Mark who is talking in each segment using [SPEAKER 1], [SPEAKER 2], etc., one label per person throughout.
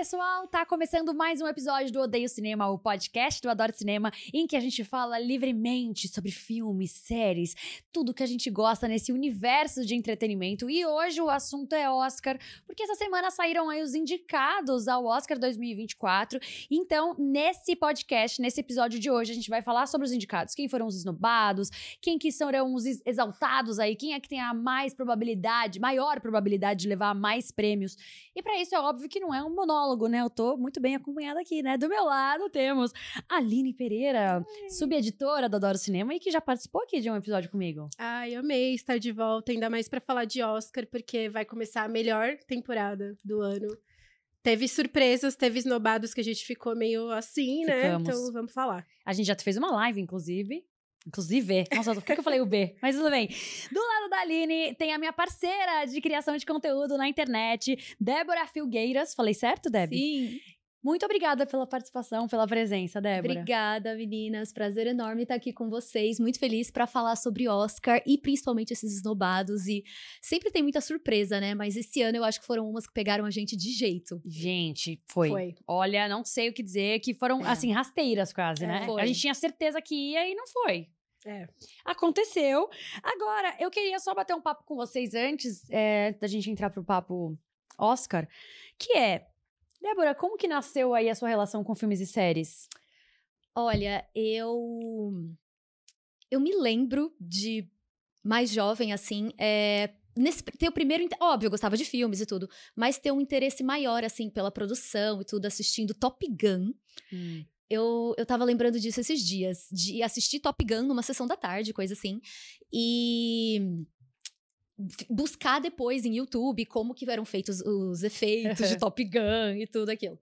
[SPEAKER 1] pessoal! Tá começando mais um episódio do Odeio Cinema, o podcast do Adoro Cinema, em que a gente fala livremente sobre filmes, séries, tudo que a gente gosta nesse universo de entretenimento. E hoje o assunto é Oscar, porque essa semana saíram aí os indicados ao Oscar 2024. Então, nesse podcast, nesse episódio de hoje, a gente vai falar sobre os indicados, quem foram os esnobados, quem que serão os exaltados aí, quem é que tem a mais probabilidade, maior probabilidade de levar mais prêmios. E para isso é óbvio que não é um monólogo, né? Eu tô muito bem acompanhada aqui, né? Do meu lado temos a Aline Pereira, subeditora do Adoro Cinema e que já participou aqui de um episódio comigo.
[SPEAKER 2] Ai, amei estar de volta, ainda mais para falar de Oscar, porque vai começar a melhor temporada do ano. Teve surpresas, teve esnobados que a gente ficou meio assim, né?
[SPEAKER 1] Ficamos.
[SPEAKER 2] Então vamos falar.
[SPEAKER 1] A gente já fez uma live, inclusive. Inclusive, nossa, por que eu falei o B? Mas tudo bem. Do lado da Aline, tem a minha parceira de criação de conteúdo na internet, Débora Filgueiras. Falei certo, Deb?
[SPEAKER 3] Sim.
[SPEAKER 1] Muito obrigada pela participação, pela presença, Débora.
[SPEAKER 3] Obrigada, meninas. Prazer enorme estar aqui com vocês. Muito feliz para falar sobre Oscar e principalmente esses esnobados. E sempre tem muita surpresa, né? Mas esse ano eu acho que foram umas que pegaram a gente de jeito.
[SPEAKER 1] Gente, foi.
[SPEAKER 2] Foi.
[SPEAKER 1] Olha, não sei o que dizer, que foram,
[SPEAKER 3] É.
[SPEAKER 1] assim, rasteiras quase,
[SPEAKER 2] É,
[SPEAKER 1] né?
[SPEAKER 3] foi.
[SPEAKER 1] A gente tinha certeza que ia e não foi.
[SPEAKER 2] É.
[SPEAKER 1] Aconteceu. Agora, eu queria só bater um papo com vocês antes é, da gente entrar pro papo Oscar, que é, Débora, como que nasceu aí a sua relação com filmes e séries?
[SPEAKER 3] Olha, eu. Eu me lembro de mais jovem, assim, é, nesse, ter o primeiro. Óbvio, eu gostava de filmes e tudo, mas ter um interesse maior, assim, pela produção e tudo, assistindo Top Gun. Eu, eu tava lembrando disso esses dias, de assistir Top Gun numa sessão da tarde, coisa assim, e buscar depois em YouTube como que eram feitos os efeitos de Top Gun e tudo aquilo.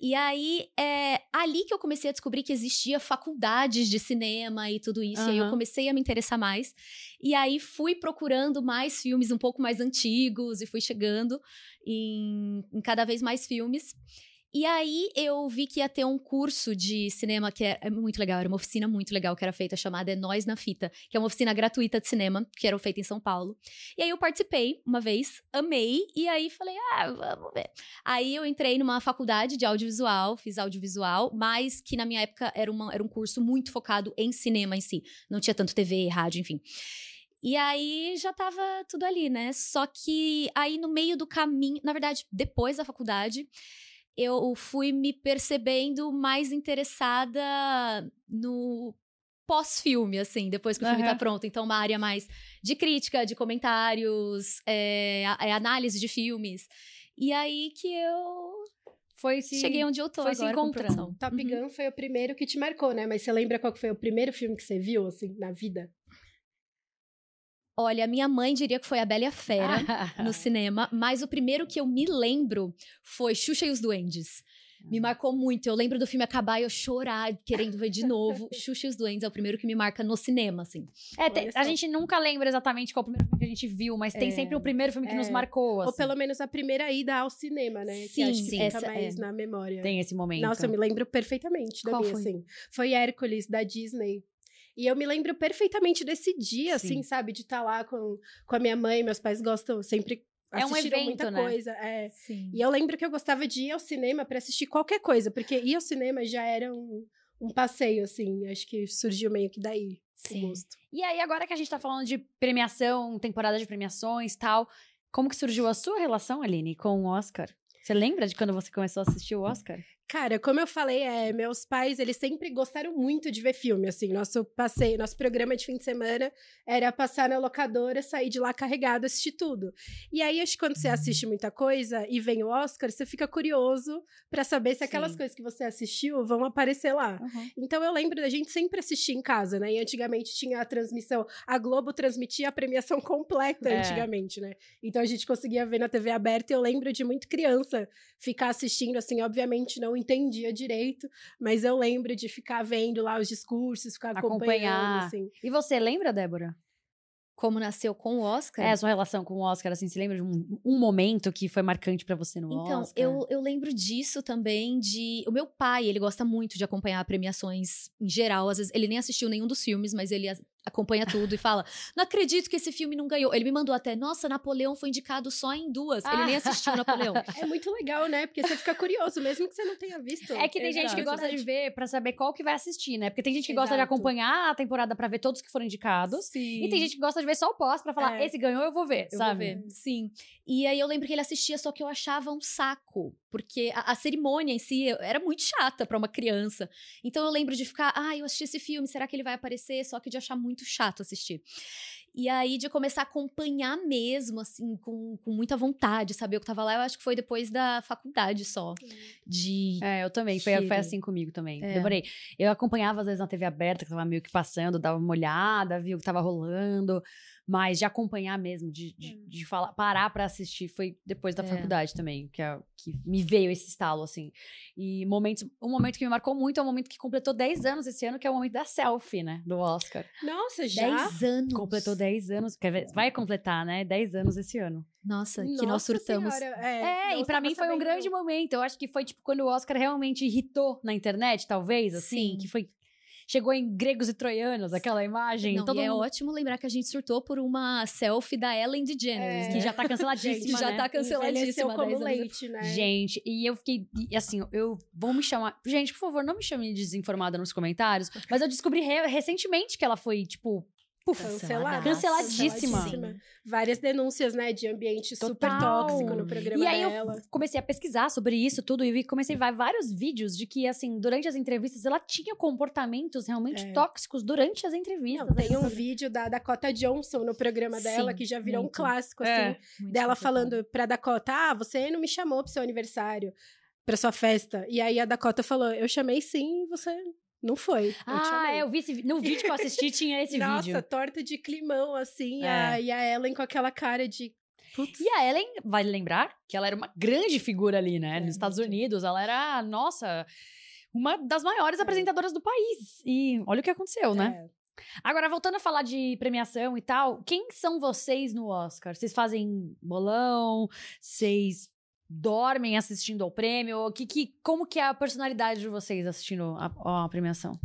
[SPEAKER 3] E aí, é ali que eu comecei a descobrir que existia faculdades de cinema e tudo isso. E aí eu comecei a me interessar mais. E aí fui procurando mais filmes um pouco mais antigos e fui chegando em, em cada vez mais filmes. E aí eu vi que ia ter um curso de cinema que é, é muito legal, era uma oficina muito legal que era feita chamada É Nós na Fita, que é uma oficina gratuita de cinema, que era feita em São Paulo. E aí eu participei uma vez, amei, e aí falei, ah, vamos ver. Aí eu entrei numa faculdade de audiovisual, fiz audiovisual, mas que na minha época era, uma, era um curso muito focado em cinema em si. Não tinha tanto TV, rádio, enfim. E aí já tava tudo ali, né? Só que aí no meio do caminho, na verdade, depois da faculdade, eu fui me percebendo mais interessada no pós-filme, assim, depois que o filme
[SPEAKER 1] Aham.
[SPEAKER 3] tá pronto. Então, uma área mais de crítica, de comentários, é, é análise de filmes. E aí que eu
[SPEAKER 1] Foi se...
[SPEAKER 3] cheguei onde eu tô
[SPEAKER 1] foi se
[SPEAKER 3] agora
[SPEAKER 1] encontrando.
[SPEAKER 3] produção.
[SPEAKER 2] Top
[SPEAKER 3] Uhum.
[SPEAKER 2] Gun foi o primeiro que te marcou, né? Mas você lembra qual foi o primeiro filme que você viu, assim, na vida?
[SPEAKER 3] Olha, minha mãe diria que foi A Bela e a Fera. no cinema, mas o primeiro que eu me lembro foi Xuxa e os Duendes. Me marcou muito. Eu lembro do filme acabar e eu chorar, querendo ver de novo. Xuxa e os Duendes é o primeiro que me marca no cinema, assim.
[SPEAKER 1] É, te-
[SPEAKER 2] Olha
[SPEAKER 1] a gente nunca lembra exatamente qual o primeiro filme que a gente viu, mas tem
[SPEAKER 2] É,
[SPEAKER 1] sempre o primeiro filme que nos
[SPEAKER 2] é.
[SPEAKER 1] marcou, assim.
[SPEAKER 2] Ou pelo menos a primeira ida ao cinema, né? que
[SPEAKER 3] Sim,
[SPEAKER 2] acho que
[SPEAKER 3] sim,
[SPEAKER 2] fica
[SPEAKER 3] essa
[SPEAKER 2] mais
[SPEAKER 3] é.
[SPEAKER 2] na memória.
[SPEAKER 1] Tem esse momento.
[SPEAKER 2] Nossa, eu me lembro perfeitamente da
[SPEAKER 3] Qual
[SPEAKER 2] minha,
[SPEAKER 3] foi?
[SPEAKER 2] assim. Foi Hércules, da Disney. E eu me lembro perfeitamente desse dia,
[SPEAKER 1] Sim.
[SPEAKER 2] assim, sabe? De estar lá com, com a minha mãe. Meus pais gostam sempre.
[SPEAKER 1] É um evento,
[SPEAKER 2] muita
[SPEAKER 1] né?
[SPEAKER 2] coisa. É.
[SPEAKER 3] Sim.
[SPEAKER 2] E eu lembro que eu gostava de ir ao cinema pra assistir qualquer coisa, porque ir ao cinema já era um, um passeio, assim. Acho que surgiu meio que daí o
[SPEAKER 3] Sim.
[SPEAKER 2] gosto.
[SPEAKER 1] E aí, agora que a gente tá falando de premiação, temporada de premiações e tal, como que surgiu a sua relação, Aline, com o Oscar? Você lembra de quando você começou a assistir o Oscar?
[SPEAKER 2] Cara, como eu falei, é, meus pais, eles sempre gostaram muito de ver filme, assim, nosso passeio, nosso programa de fim de semana era passar na locadora, sair de lá carregado, assistir tudo. E aí, acho que quando você assiste muita coisa e vem o Oscar, você fica curioso pra saber se aquelas
[SPEAKER 1] Sim.
[SPEAKER 2] coisas que você assistiu vão aparecer lá. Então eu lembro da gente sempre assistir em casa, né? E antigamente tinha a transmissão, a Globo transmitia a premiação completa
[SPEAKER 1] É.
[SPEAKER 2] antigamente, né? Então a gente conseguia ver na TV aberta e eu lembro de muito criança ficar assistindo, assim, obviamente não entendia direito, mas eu lembro de ficar vendo lá os discursos, ficar acompanhando,
[SPEAKER 1] Acompanhar.
[SPEAKER 2] assim.
[SPEAKER 1] E você lembra, Débora?
[SPEAKER 3] Como nasceu com o Oscar?
[SPEAKER 1] É, a sua relação com o Oscar, assim, você lembra de um, um momento que foi marcante pra você no
[SPEAKER 3] Então,
[SPEAKER 1] Oscar?
[SPEAKER 3] eu, eu lembro disso também de. O meu pai, ele gosta muito de acompanhar premiações em geral. Às vezes, ele nem assistiu nenhum dos filmes, mas ele acompanha tudo e fala: Não acredito que esse filme não ganhou. Ele me mandou até, nossa, Napoleão foi indicado só em duas. Ele nem assistiu Napoleão.
[SPEAKER 2] É muito legal, né? Porque você fica curioso, mesmo que você não tenha visto.
[SPEAKER 1] É que tem gente que
[SPEAKER 3] Exato.
[SPEAKER 1] gosta de ver pra saber qual que vai assistir, né? Porque tem gente que gosta de
[SPEAKER 2] Exato.
[SPEAKER 1] acompanhar a temporada pra ver todos que foram indicados.
[SPEAKER 3] Sim.
[SPEAKER 1] E tem gente que gosta de ver só o pós pra falar,
[SPEAKER 2] É.
[SPEAKER 1] esse ganhou, eu vou ver,
[SPEAKER 3] Eu
[SPEAKER 1] sabe?
[SPEAKER 3] vou ver. Sim. E aí eu lembro que ele assistia, só que eu achava um saco. Porque a, a cerimônia em si era muito chata pra uma criança. Então eu lembro de ficar, ah, eu assisti esse filme, será que ele vai aparecer? Só que de achar muito chato assistir. E aí de começar a acompanhar mesmo, assim, com, com muita vontade, saber o que tava lá, eu acho que foi depois da faculdade só. De.
[SPEAKER 1] É, eu também. Foi, foi assim comigo também.
[SPEAKER 3] É.
[SPEAKER 1] Demorei. Eu acompanhava, às vezes, na TV aberta, que tava meio que passando, dava uma olhada, via o que tava rolando. Mas de acompanhar mesmo, de, de, de falar, parar pra assistir, foi depois da
[SPEAKER 3] É.
[SPEAKER 1] faculdade também, que, é, que me veio esse estalo, assim. E momentos, um momento que me marcou muito é o momento que completou 10 anos esse ano, que é o momento da selfie, né? Do Oscar.
[SPEAKER 2] Nossa, já?
[SPEAKER 3] 10 anos.
[SPEAKER 1] Completou 10 anos, quer ver? Vai completar, né? 10 anos esse ano.
[SPEAKER 3] Nossa, que nós
[SPEAKER 2] Nossa
[SPEAKER 3] surtamos.
[SPEAKER 2] Senhora,
[SPEAKER 1] É,
[SPEAKER 2] não
[SPEAKER 1] e pra
[SPEAKER 2] estava
[SPEAKER 1] mim foi um grande momento. Eu acho que foi tipo quando o Oscar realmente irritou na internet, talvez, assim,
[SPEAKER 3] Sim.
[SPEAKER 1] que foi chegou em gregos e troianos, aquela imagem,
[SPEAKER 3] Não,
[SPEAKER 1] todo
[SPEAKER 3] e é
[SPEAKER 1] mundo
[SPEAKER 3] ótimo lembrar que a gente surtou por uma selfie da Ellen DeGeneres,
[SPEAKER 2] É.
[SPEAKER 1] que já tá canceladíssima,
[SPEAKER 3] que já
[SPEAKER 1] né?
[SPEAKER 3] tá canceladíssima.
[SPEAKER 2] Envelheceu
[SPEAKER 3] 10
[SPEAKER 2] como
[SPEAKER 3] anos
[SPEAKER 2] leite, né?
[SPEAKER 1] Gente, e eu fiquei, e assim, eu vou me chamar. Gente, por favor, não me chame de desinformada nos comentários, mas eu descobri re- recentemente que ela foi, tipo, puf,
[SPEAKER 2] Cancelada.
[SPEAKER 1] Canceladíssima.
[SPEAKER 2] Canceladíssima. Várias denúncias, né, de ambiente super
[SPEAKER 1] Total.
[SPEAKER 2] tóxico no programa
[SPEAKER 1] E aí
[SPEAKER 2] dela.
[SPEAKER 1] eu comecei a pesquisar sobre isso tudo e vi- comecei a ver vários vídeos de que, assim, durante as entrevistas, ela tinha comportamentos realmente
[SPEAKER 2] É.
[SPEAKER 1] tóxicos durante as entrevistas.
[SPEAKER 2] Não, tem um vídeo da Dakota Johnson no programa dela
[SPEAKER 3] Sim,
[SPEAKER 2] que já virou um
[SPEAKER 3] muito.
[SPEAKER 2] clássico, assim,
[SPEAKER 1] É.
[SPEAKER 2] Dela falando pra Dakota: Ah, você não me chamou pro seu aniversário, pra sua festa. E aí a Dakota falou: Eu chamei sim, você não foi. Eu
[SPEAKER 1] Ah,
[SPEAKER 2] chamei.
[SPEAKER 1] é, eu vi esse, no vídeo que eu assisti tinha esse
[SPEAKER 2] Nossa,
[SPEAKER 1] vídeo.
[SPEAKER 2] torta de climão, assim,
[SPEAKER 1] É.
[SPEAKER 2] a, e a Ellen com aquela cara de. Putz.
[SPEAKER 1] E a Ellen, vale lembrar que ela era uma grande figura ali, né?
[SPEAKER 2] É,
[SPEAKER 1] Nos Estados. Unidos. Ela era, nossa, uma das maiores apresentadoras do país. E olha o que aconteceu, né?
[SPEAKER 2] É.
[SPEAKER 1] Agora, voltando a falar de premiação e tal, quem são vocês no Oscar? Vocês fazem bolão? Vocês dormem assistindo ao prêmio? Que, que, como que é a personalidade de vocês assistindo a, a premiação?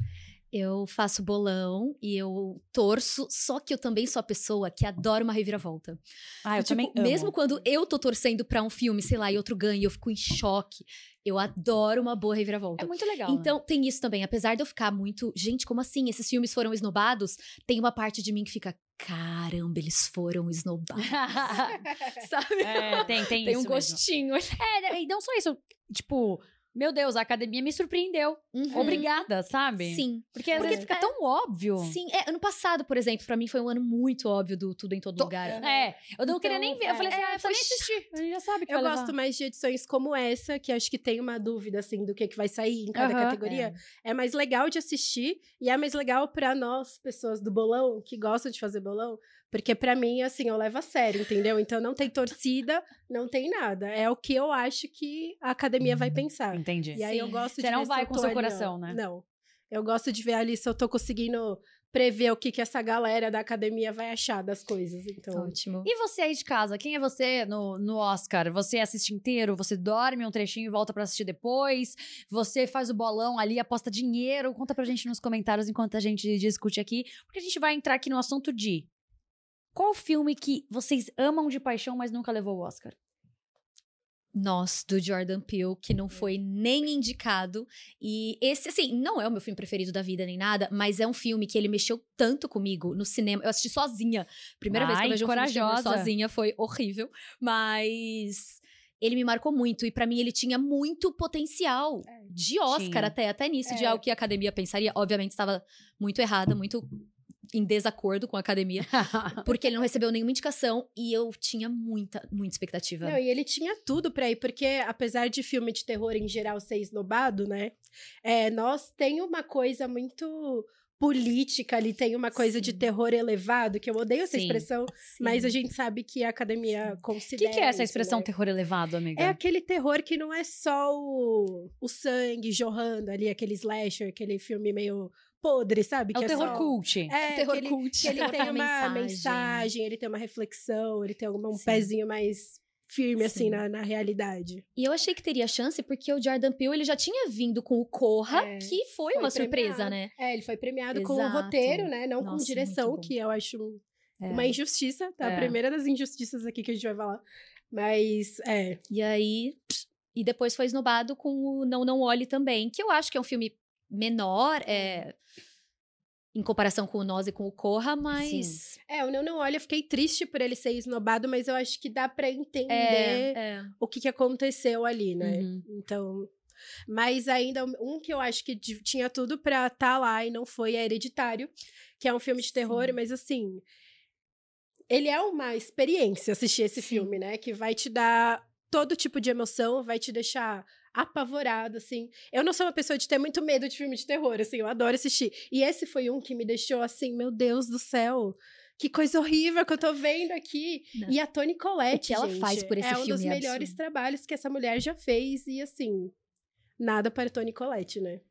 [SPEAKER 3] Eu faço bolão e eu torço, só que eu também sou a pessoa que adora uma reviravolta.
[SPEAKER 1] Ah, eu
[SPEAKER 3] Tipo,
[SPEAKER 1] também amo.
[SPEAKER 3] Mesmo quando eu tô torcendo pra um filme, sei lá, e outro ganha, eu fico em choque. Eu adoro uma boa reviravolta.
[SPEAKER 1] É muito legal, né?
[SPEAKER 3] Então, tem isso também. Apesar de eu ficar muito. Gente, como assim? Esses filmes foram esnobados? Tem uma parte de mim que fica. Caramba, eles foram esnobados. Sabe?
[SPEAKER 1] é, tem, tem,
[SPEAKER 3] Tem
[SPEAKER 1] isso
[SPEAKER 3] um
[SPEAKER 1] mesmo.
[SPEAKER 3] gostinho.
[SPEAKER 1] É, e não só isso. Tipo, meu Deus, a academia me surpreendeu.
[SPEAKER 3] Uhum.
[SPEAKER 1] Obrigada, sabe?
[SPEAKER 3] Sim.
[SPEAKER 1] Porque às
[SPEAKER 2] Porque
[SPEAKER 1] vezes fica tão óbvio.
[SPEAKER 3] Sim, é, ano passado, por exemplo, pra mim foi um ano muito óbvio do Tudo em Todo
[SPEAKER 1] To-
[SPEAKER 3] Lugar.
[SPEAKER 1] É, eu não
[SPEAKER 3] Então,
[SPEAKER 1] queria nem ver. Eu
[SPEAKER 2] é.
[SPEAKER 1] falei assim, ah,
[SPEAKER 3] É,
[SPEAKER 1] eu precisa nem
[SPEAKER 3] foi
[SPEAKER 1] assistir. A gente já sabe que
[SPEAKER 2] Eu gosto
[SPEAKER 1] levar.
[SPEAKER 2] mais de edições como essa, que acho que tem uma dúvida, assim, do que, que vai sair em cada
[SPEAKER 1] Aham.
[SPEAKER 2] categoria. É. mais legal de assistir e é mais legal pra nós, pessoas do bolão, que gostam de fazer bolão, porque pra mim, assim, eu levo a sério, entendeu? Então não tem torcida, não tem nada. É o que eu acho que a academia vai pensar.
[SPEAKER 1] Entendi.
[SPEAKER 2] E aí eu
[SPEAKER 3] Sim.
[SPEAKER 2] gosto de
[SPEAKER 1] Você não
[SPEAKER 2] ver se
[SPEAKER 1] vai
[SPEAKER 2] eu
[SPEAKER 1] com seu
[SPEAKER 2] ali,
[SPEAKER 1] coração, né?
[SPEAKER 2] Não. Eu gosto de ver ali se eu tô conseguindo prever o que, que essa galera da academia vai achar das coisas. Então,
[SPEAKER 3] Ótimo.
[SPEAKER 1] E você aí de casa, quem é você no, no Oscar? Você assiste inteiro? Você dorme um trechinho e volta pra assistir depois? Você faz o bolão ali, aposta dinheiro? Conta pra gente nos comentários enquanto a gente discute aqui. Porque a gente vai entrar aqui no assunto de... Qual filme que vocês amam de paixão, mas nunca levou o Oscar?
[SPEAKER 3] Nós, do Jordan Peele, que
[SPEAKER 1] É.
[SPEAKER 3] não foi nem indicado. E esse, assim, não é o meu filme preferido da vida nem nada, mas é um filme que ele mexeu tanto comigo no cinema. Eu assisti sozinha. Primeira vez que eu
[SPEAKER 1] Ai,
[SPEAKER 3] vejo um filme de
[SPEAKER 1] corajosa.
[SPEAKER 3] sozinha foi horrível. Mas ele me marcou muito. E pra mim ele tinha muito potencial de Oscar
[SPEAKER 1] Tinha.
[SPEAKER 3] até, até nisso, de
[SPEAKER 2] É.
[SPEAKER 3] algo que a academia pensaria. Obviamente estava muito errada, muito em desacordo com a academia, porque ele não recebeu nenhuma indicação e eu tinha muita, muita expectativa.
[SPEAKER 2] Não, e ele tinha tudo pra ir, porque apesar de filme de terror em geral ser esnobado, né? É, nós tem uma coisa muito política ali, tem uma coisa de
[SPEAKER 3] Sim.
[SPEAKER 2] terror elevado, que eu odeio essa
[SPEAKER 1] Sim.
[SPEAKER 2] expressão,
[SPEAKER 3] Sim.
[SPEAKER 2] mas a gente sabe que a academia
[SPEAKER 1] O que,
[SPEAKER 2] considera.
[SPEAKER 1] que é essa expressão
[SPEAKER 2] né?
[SPEAKER 1] terror elevado, amiga?
[SPEAKER 2] É aquele terror que não é só o, o sangue jorrando ali, aquele slasher, aquele filme meio podre, sabe?
[SPEAKER 1] É
[SPEAKER 2] que
[SPEAKER 1] o terror
[SPEAKER 2] só...
[SPEAKER 1] cult.
[SPEAKER 2] É,
[SPEAKER 3] terror
[SPEAKER 2] que ele,
[SPEAKER 3] cult.
[SPEAKER 2] que ele tem uma
[SPEAKER 3] Mensagem.
[SPEAKER 2] mensagem. ele tem uma reflexão, ele tem um
[SPEAKER 3] Sim.
[SPEAKER 2] pezinho mais firme, assim,
[SPEAKER 3] Sim.
[SPEAKER 2] na, na realidade.
[SPEAKER 3] E eu achei que teria chance porque o Jordan Peele ele já tinha vindo com o Corra,
[SPEAKER 2] É,
[SPEAKER 3] que foi,
[SPEAKER 2] foi
[SPEAKER 3] uma surpresa,
[SPEAKER 2] premiado.
[SPEAKER 3] né?
[SPEAKER 2] É, ele foi premiado com o
[SPEAKER 3] Exato.
[SPEAKER 2] roteiro, né? Não
[SPEAKER 3] Nossa,
[SPEAKER 2] com direção, que eu acho
[SPEAKER 1] É.
[SPEAKER 2] uma injustiça, tá?
[SPEAKER 1] É.
[SPEAKER 2] A primeira das injustiças aqui que a gente vai falar. Mas, é.
[SPEAKER 3] E aí. E depois foi esnobado com o Não Não Olhe também, que eu acho que é um filme menor, é, em comparação com o Nós e com o Corra, mas.
[SPEAKER 2] É, o Não Não Olha, eu fiquei triste por ele ser esnobado, mas eu acho que dá pra entender
[SPEAKER 3] É, é.
[SPEAKER 2] o que, que aconteceu ali, né?
[SPEAKER 1] Uhum.
[SPEAKER 2] Então. Mas ainda, um que eu acho que tinha tudo pra estar lá e não foi é Hereditário, que é um filme de terror,
[SPEAKER 3] Sim.
[SPEAKER 2] mas assim. Ele é uma experiência assistir esse
[SPEAKER 3] Sim.
[SPEAKER 2] filme, né? Que vai te dar todo tipo de emoção, vai te deixar apavorado, assim. Eu não sou uma pessoa de ter muito medo de filme de terror, assim, eu adoro assistir. E esse foi um que me deixou assim, meu Deus do céu. Que coisa horrível que eu tô vendo aqui.
[SPEAKER 3] Não.
[SPEAKER 2] E a Toni Collette,
[SPEAKER 3] O que ela
[SPEAKER 2] gente,
[SPEAKER 3] faz por esse
[SPEAKER 2] é um dos
[SPEAKER 3] filme é
[SPEAKER 2] melhores
[SPEAKER 3] absurdo.
[SPEAKER 2] trabalhos que essa mulher já fez. E assim, nada para Toni Collette, né?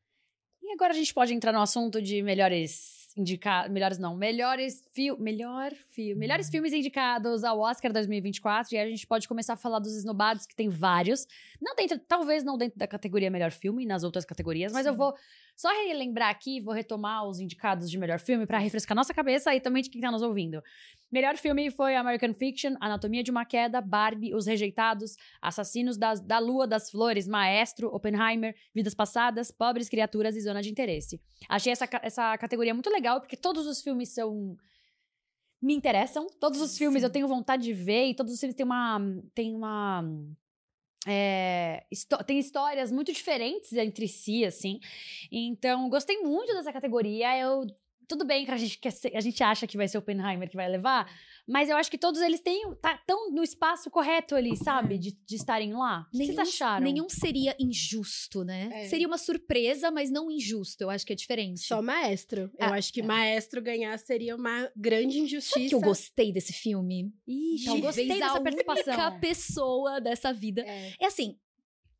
[SPEAKER 1] E agora a gente pode entrar no assunto de melhores indicados, melhores não, melhores filmes, melhor filme, melhores filmes indicados ao Oscar 2024, e aí a gente pode começar a falar dos esnobados, que tem vários, não dentro, talvez não dentro da categoria melhor filme, nas outras categorias, mas eu
[SPEAKER 3] Sim.
[SPEAKER 1] vou só relembrar aqui, vou retomar os indicados de melhor filme para refrescar nossa cabeça e também de quem tá nos ouvindo. Melhor filme foi American Fiction, Anatomia de uma Queda, Barbie, Os Rejeitados, Assassinos das- da Lua das Flores, Maestro, Oppenheimer, Vidas Passadas, Pobres Criaturas e Zona de Interesse. Achei essa, essa categoria muito legal, porque todos os filmes são. me interessam. Todos os filmes
[SPEAKER 3] Sim.
[SPEAKER 1] eu tenho vontade de ver, e todos os filmes têm uma. Tem uma. É, tem histórias muito diferentes entre si, assim. Então, gostei muito dessa categoria. Eu. Tudo bem que a gente, quer ser- a gente acha que vai ser o Oppenheimer que vai levar, mas eu acho que todos eles têm, tá, tão no espaço correto ali, sabe? De, de estarem lá. O que vocês acharam?
[SPEAKER 3] nenhum seria injusto, né?
[SPEAKER 2] É.
[SPEAKER 3] Seria uma surpresa, mas não injusto. Eu acho que é diferente.
[SPEAKER 2] Só Maestro. Eu
[SPEAKER 3] Ah,
[SPEAKER 2] acho que
[SPEAKER 3] é.
[SPEAKER 2] Maestro ganhar seria uma grande injustiça.
[SPEAKER 3] Sabe que eu gostei desse filme?
[SPEAKER 1] Ixi, eu
[SPEAKER 3] Talvez
[SPEAKER 1] gostei
[SPEAKER 3] a
[SPEAKER 1] dessa
[SPEAKER 3] única
[SPEAKER 1] participação.
[SPEAKER 3] pessoa dessa vida.
[SPEAKER 2] É.
[SPEAKER 3] É assim,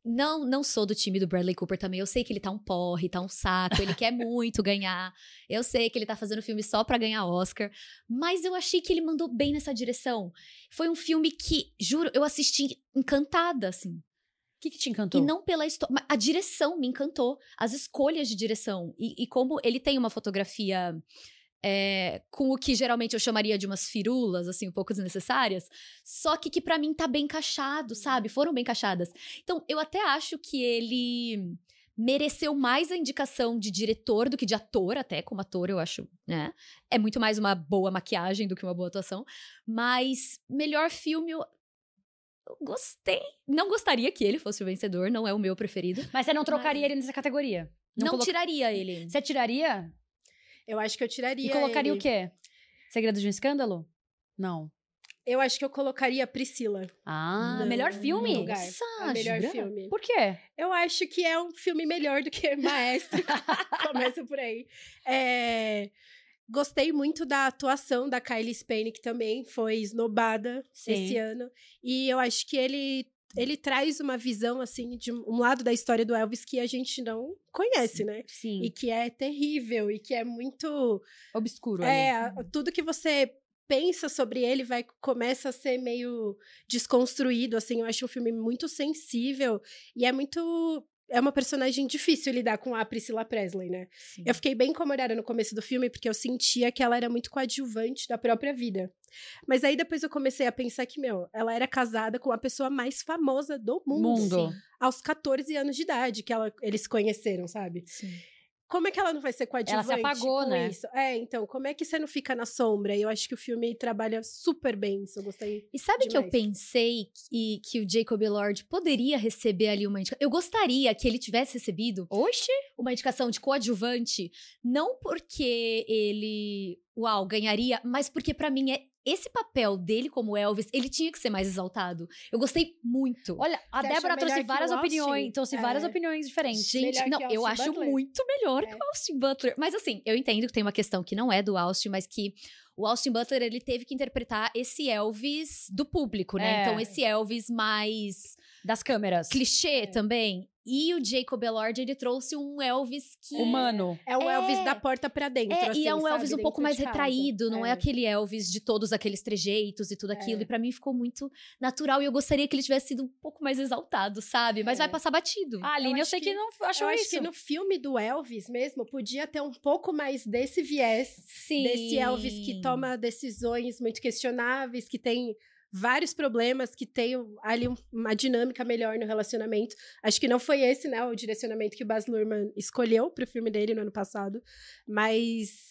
[SPEAKER 3] não não sou do time do Bradley Cooper também. Eu sei que ele tá um porre, tá um saco, ele quer muito ganhar. Eu sei que ele tá fazendo filme só pra ganhar Oscar, mas eu achei que ele mandou bem nessa direção. Foi um filme que, juro, eu assisti encantada, assim.
[SPEAKER 1] O que, que te encantou?
[SPEAKER 3] E não pela história. A direção me encantou. As escolhas de direção. E, e como ele tem uma fotografia é, com o que geralmente eu chamaria de umas firulas, assim, um pouco desnecessárias. Só que que pra mim tá bem encaixado, sabe? Foram bem encaixadas. Então, eu até acho que ele mereceu mais a indicação de diretor do que de ator, até como ator, eu acho, né? É muito mais uma boa maquiagem do que uma boa atuação. Mas melhor filme, eu eu gostei. Não gostaria que ele fosse o vencedor, não é o meu preferido.
[SPEAKER 1] Mas você não trocaria
[SPEAKER 3] Mas-
[SPEAKER 1] ele nessa categoria?
[SPEAKER 3] Não,
[SPEAKER 1] colo-
[SPEAKER 3] tiraria ele.
[SPEAKER 1] Você tiraria?
[SPEAKER 2] Eu acho que eu tiraria.
[SPEAKER 1] E colocaria
[SPEAKER 2] ele.
[SPEAKER 1] o quê? Segredos de um Escândalo? Não.
[SPEAKER 2] Eu acho que eu colocaria Priscila.
[SPEAKER 1] Ah,
[SPEAKER 2] Não,
[SPEAKER 1] melhor filme?
[SPEAKER 2] no lugar.
[SPEAKER 3] Nossa,
[SPEAKER 2] melhor
[SPEAKER 3] jura?
[SPEAKER 2] filme.
[SPEAKER 1] Por quê?
[SPEAKER 2] Eu acho que é um filme melhor do que Maestro. Começa por aí. É, Gostei muito da atuação da Kylie Spain, que também foi esnobada
[SPEAKER 1] Sim.
[SPEAKER 2] esse ano. E eu acho que ele, ele traz uma visão, assim, de um lado da história do Elvis que a gente não conhece, né?
[SPEAKER 1] Sim.
[SPEAKER 2] E que é terrível e que é muito
[SPEAKER 1] Obscuro
[SPEAKER 2] É,
[SPEAKER 1] ali.
[SPEAKER 2] a- tudo que você pensa sobre ele vai começa a ser meio desconstruído, assim. Eu acho um filme muito sensível e é muito é uma personagem difícil lidar com a Priscilla Presley, né?
[SPEAKER 3] Sim.
[SPEAKER 2] Eu fiquei bem incomodada no começo do filme porque eu sentia que ela era muito coadjuvante da própria vida. Mas aí depois eu comecei a pensar que, meu, ela era casada com a pessoa mais famosa do mundo.
[SPEAKER 1] Mundo.
[SPEAKER 2] Aos 14 anos de idade que ela, eles se conheceram, sabe?
[SPEAKER 3] Sim.
[SPEAKER 2] Como é que ela não vai ser coadjuvante
[SPEAKER 1] apagou,
[SPEAKER 2] com
[SPEAKER 1] né?
[SPEAKER 2] isso? É, então, como é que você não fica na sombra? Eu acho que o filme trabalha super bem isso, eu gostei.
[SPEAKER 3] E sabe que eu
[SPEAKER 2] Demais.
[SPEAKER 3] pensei que, que o Jacob Lord poderia receber ali uma indicação? Eu gostaria que ele tivesse recebido
[SPEAKER 1] Oxi!
[SPEAKER 3] uma indicação de coadjuvante, não porque ele, uau, ganharia, mas porque pra mim é esse papel dele como Elvis, ele tinha que ser mais exaltado. Eu gostei muito.
[SPEAKER 1] Olha, a
[SPEAKER 2] Você
[SPEAKER 1] Débora trouxe várias opiniões. Trouxe várias
[SPEAKER 2] É.
[SPEAKER 1] opiniões diferentes.
[SPEAKER 3] Gente,
[SPEAKER 2] melhor
[SPEAKER 3] não, eu acho
[SPEAKER 2] Butler?
[SPEAKER 3] muito melhor
[SPEAKER 2] É.
[SPEAKER 3] que o Austin Butler. Mas assim, eu entendo que tem uma questão que não é do Austin, mas que o Austin Butler ele teve que interpretar esse Elvis do público, né?
[SPEAKER 1] É.
[SPEAKER 3] Então esse Elvis mais
[SPEAKER 1] Das câmeras.
[SPEAKER 3] clichê
[SPEAKER 2] É.
[SPEAKER 3] também. E o Jacob Elord ele trouxe um Elvis que
[SPEAKER 1] Humano.
[SPEAKER 2] É o
[SPEAKER 3] É.
[SPEAKER 2] Elvis da porta pra dentro.
[SPEAKER 3] é,
[SPEAKER 2] assim,
[SPEAKER 3] e é um
[SPEAKER 2] sabe?
[SPEAKER 3] Elvis um pouco mais retraído, não é.
[SPEAKER 2] É.
[SPEAKER 3] aquele Elvis de todos aqueles trejeitos e tudo aquilo.
[SPEAKER 2] É.
[SPEAKER 3] E pra mim ficou muito natural e eu gostaria que ele tivesse sido um pouco mais exaltado, sabe? Mas
[SPEAKER 2] É.
[SPEAKER 3] vai passar batido.
[SPEAKER 1] Ah, Aline, eu,
[SPEAKER 2] acho
[SPEAKER 1] sei que,
[SPEAKER 2] que-
[SPEAKER 1] não
[SPEAKER 2] Eu
[SPEAKER 1] achou
[SPEAKER 2] acho
[SPEAKER 1] isso.
[SPEAKER 2] que no filme do Elvis mesmo podia ter um pouco mais desse viés
[SPEAKER 3] Sim.
[SPEAKER 2] desse Elvis que toma decisões muito questionáveis, que tem vários problemas, que tem ali um- uma dinâmica melhor no relacionamento. Acho que não foi esse, né, o direcionamento que o Baz Luhrmann escolheu pro filme dele no ano passado, mas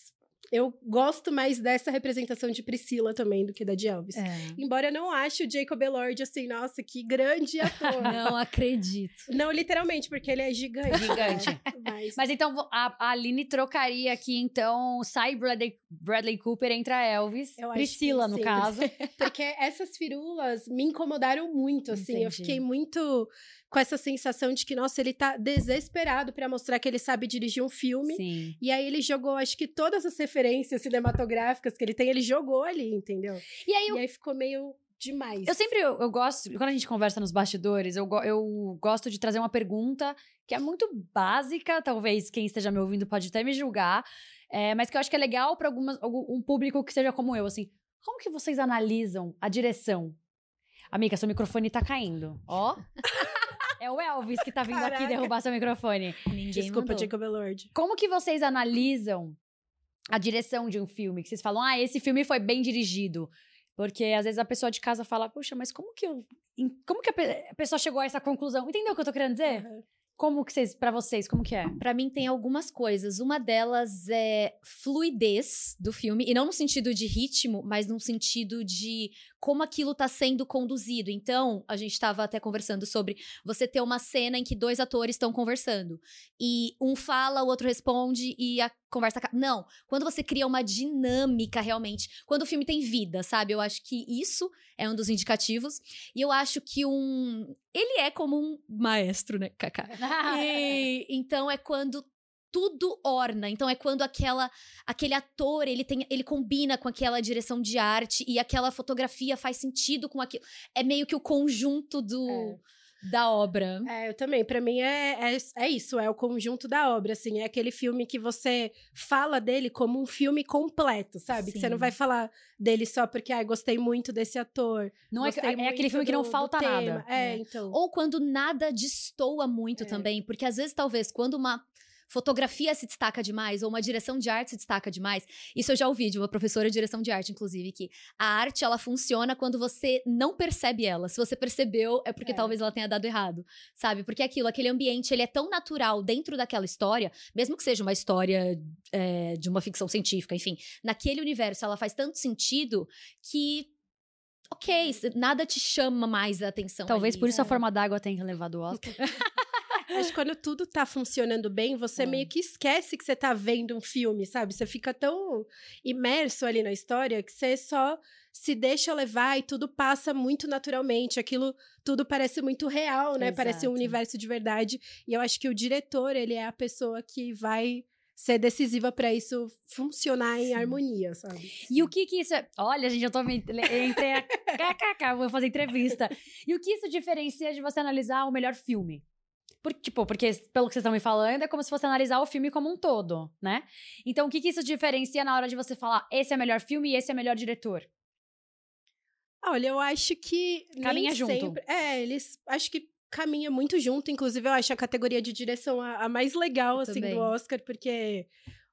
[SPEAKER 2] eu gosto mais dessa representação de Priscila também do que da de Elvis.
[SPEAKER 3] É.
[SPEAKER 2] Embora eu não ache o Jacob Elord assim, nossa, que grande ator.
[SPEAKER 3] Não acredito.
[SPEAKER 2] Não literalmente, porque ele é gigante.
[SPEAKER 1] Gigante.
[SPEAKER 2] né? Mas,
[SPEAKER 1] Mas então a, a Aline trocaria aqui, então, sai Bradley, Bradley Cooper entra Elvis.
[SPEAKER 2] Eu
[SPEAKER 1] Priscila, no
[SPEAKER 2] sim.
[SPEAKER 1] caso.
[SPEAKER 2] porque essas firulas me incomodaram muito, assim. Eu
[SPEAKER 1] Entendi.
[SPEAKER 2] fiquei muito com essa sensação de que, nossa, ele tá desesperado pra mostrar que ele sabe dirigir um filme.
[SPEAKER 1] Sim.
[SPEAKER 2] E aí ele jogou, acho que todas as referências cinematográficas que ele tem, ele jogou ali, entendeu?
[SPEAKER 1] E aí,
[SPEAKER 2] E aí ficou meio demais.
[SPEAKER 1] Eu sempre eu, eu gosto, quando a gente conversa nos bastidores, eu, eu gosto de trazer uma pergunta que é muito básica, talvez quem esteja me ouvindo pode até me julgar, é, mas que eu acho que é legal para um público que seja como eu, assim. Como que vocês analisam a direção? Amiga, seu microfone tá caindo. Ó. É o Elvis que tá vindo aqui
[SPEAKER 2] Caraca.
[SPEAKER 1] derrubar seu microfone.
[SPEAKER 3] Ninguém
[SPEAKER 2] Desculpa,
[SPEAKER 3] mandou.
[SPEAKER 2] Jacob Elord.
[SPEAKER 1] Como que vocês analisam a direção de um filme? Que vocês falam, ah, esse filme foi bem dirigido. Porque às vezes a pessoa de casa fala, puxa, mas como que eu. Como que a pe- a pessoa chegou a essa conclusão? Entendeu o que eu tô querendo dizer?
[SPEAKER 2] Aham.
[SPEAKER 1] Como que vocês, pra vocês, como que é?
[SPEAKER 3] Pra mim tem algumas coisas. Uma delas é fluidez do filme, e não no sentido de ritmo, mas no sentido de como aquilo tá sendo conduzido. Então, a gente tava até conversando sobre você ter uma cena em que dois atores estão conversando e um fala, o outro responde e a conversa. Não, quando você cria uma dinâmica realmente, quando o filme tem vida, sabe? Eu acho que isso é um dos indicativos. E eu acho que um ele é como um maestro, né, Kaká? E, então é quando tudo orna. Então é quando aquela aquele ator, ele tem ele combina com aquela direção de arte e aquela fotografia faz sentido com aquilo. É meio que o conjunto do da obra.
[SPEAKER 2] É, eu também. Pra mim é, é, é isso, é o conjunto da obra, assim. É aquele filme que você fala dele como um filme completo, sabe? Que você não
[SPEAKER 3] Sim.
[SPEAKER 2] vai falar dele só porque, ai, gostei muito desse ator.
[SPEAKER 1] Não é, é aquele filme que não
[SPEAKER 2] do- do
[SPEAKER 1] falta nada.
[SPEAKER 2] É,
[SPEAKER 3] É.
[SPEAKER 2] então.
[SPEAKER 3] Ou quando nada destoa muito
[SPEAKER 2] É.
[SPEAKER 3] também, porque às vezes talvez quando uma fotografia se destaca demais ou uma direção de arte se destaca demais. Isso eu já ouvi de uma professora de direção de arte, inclusive, que a arte ela funciona quando você não percebe ela. Se você percebeu, é porque
[SPEAKER 2] É.
[SPEAKER 3] talvez ela tenha dado errado, sabe? Porque aquilo, aquele ambiente, ele é tão natural dentro daquela história, mesmo que seja uma história é, de uma ficção científica, enfim, naquele universo ela faz tanto sentido que Ok, cê- nada te chama mais a atenção.
[SPEAKER 1] Talvez
[SPEAKER 3] ali,
[SPEAKER 1] por isso a
[SPEAKER 3] sabe?
[SPEAKER 1] forma d'água tenha levado o Oscar.
[SPEAKER 2] Acho que quando tudo tá funcionando bem, você
[SPEAKER 3] É.
[SPEAKER 2] meio que esquece que você tá vendo um filme, sabe? Você fica tão imerso ali na história que você só se deixa levar e tudo passa muito naturalmente. Aquilo tudo parece muito real, né? Parece um
[SPEAKER 1] Exato.
[SPEAKER 2] universo de verdade. E eu acho que o diretor, ele é a pessoa que vai ser decisiva pra isso funcionar em
[SPEAKER 3] Sim.
[SPEAKER 2] harmonia, sabe?
[SPEAKER 1] E o que que isso é? Olha, gente, eu tô me... Entrei a... KKK, vou fazer entrevista. E o que isso diferencia de você analisar o melhor filme? Por, tipo, porque pelo que vocês estão me falando, é como se fosse analisar o filme como um todo, né? Então, o que que isso diferencia na hora de você falar esse é o melhor filme e esse é o melhor diretor?
[SPEAKER 2] Olha, eu acho que.
[SPEAKER 1] Caminha junto.
[SPEAKER 2] sempre- É, eles. Acho que caminha muito junto. Inclusive, eu acho a categoria de direção a, a mais legal,
[SPEAKER 3] Eu
[SPEAKER 2] assim,
[SPEAKER 3] também.
[SPEAKER 2] do Oscar, porque.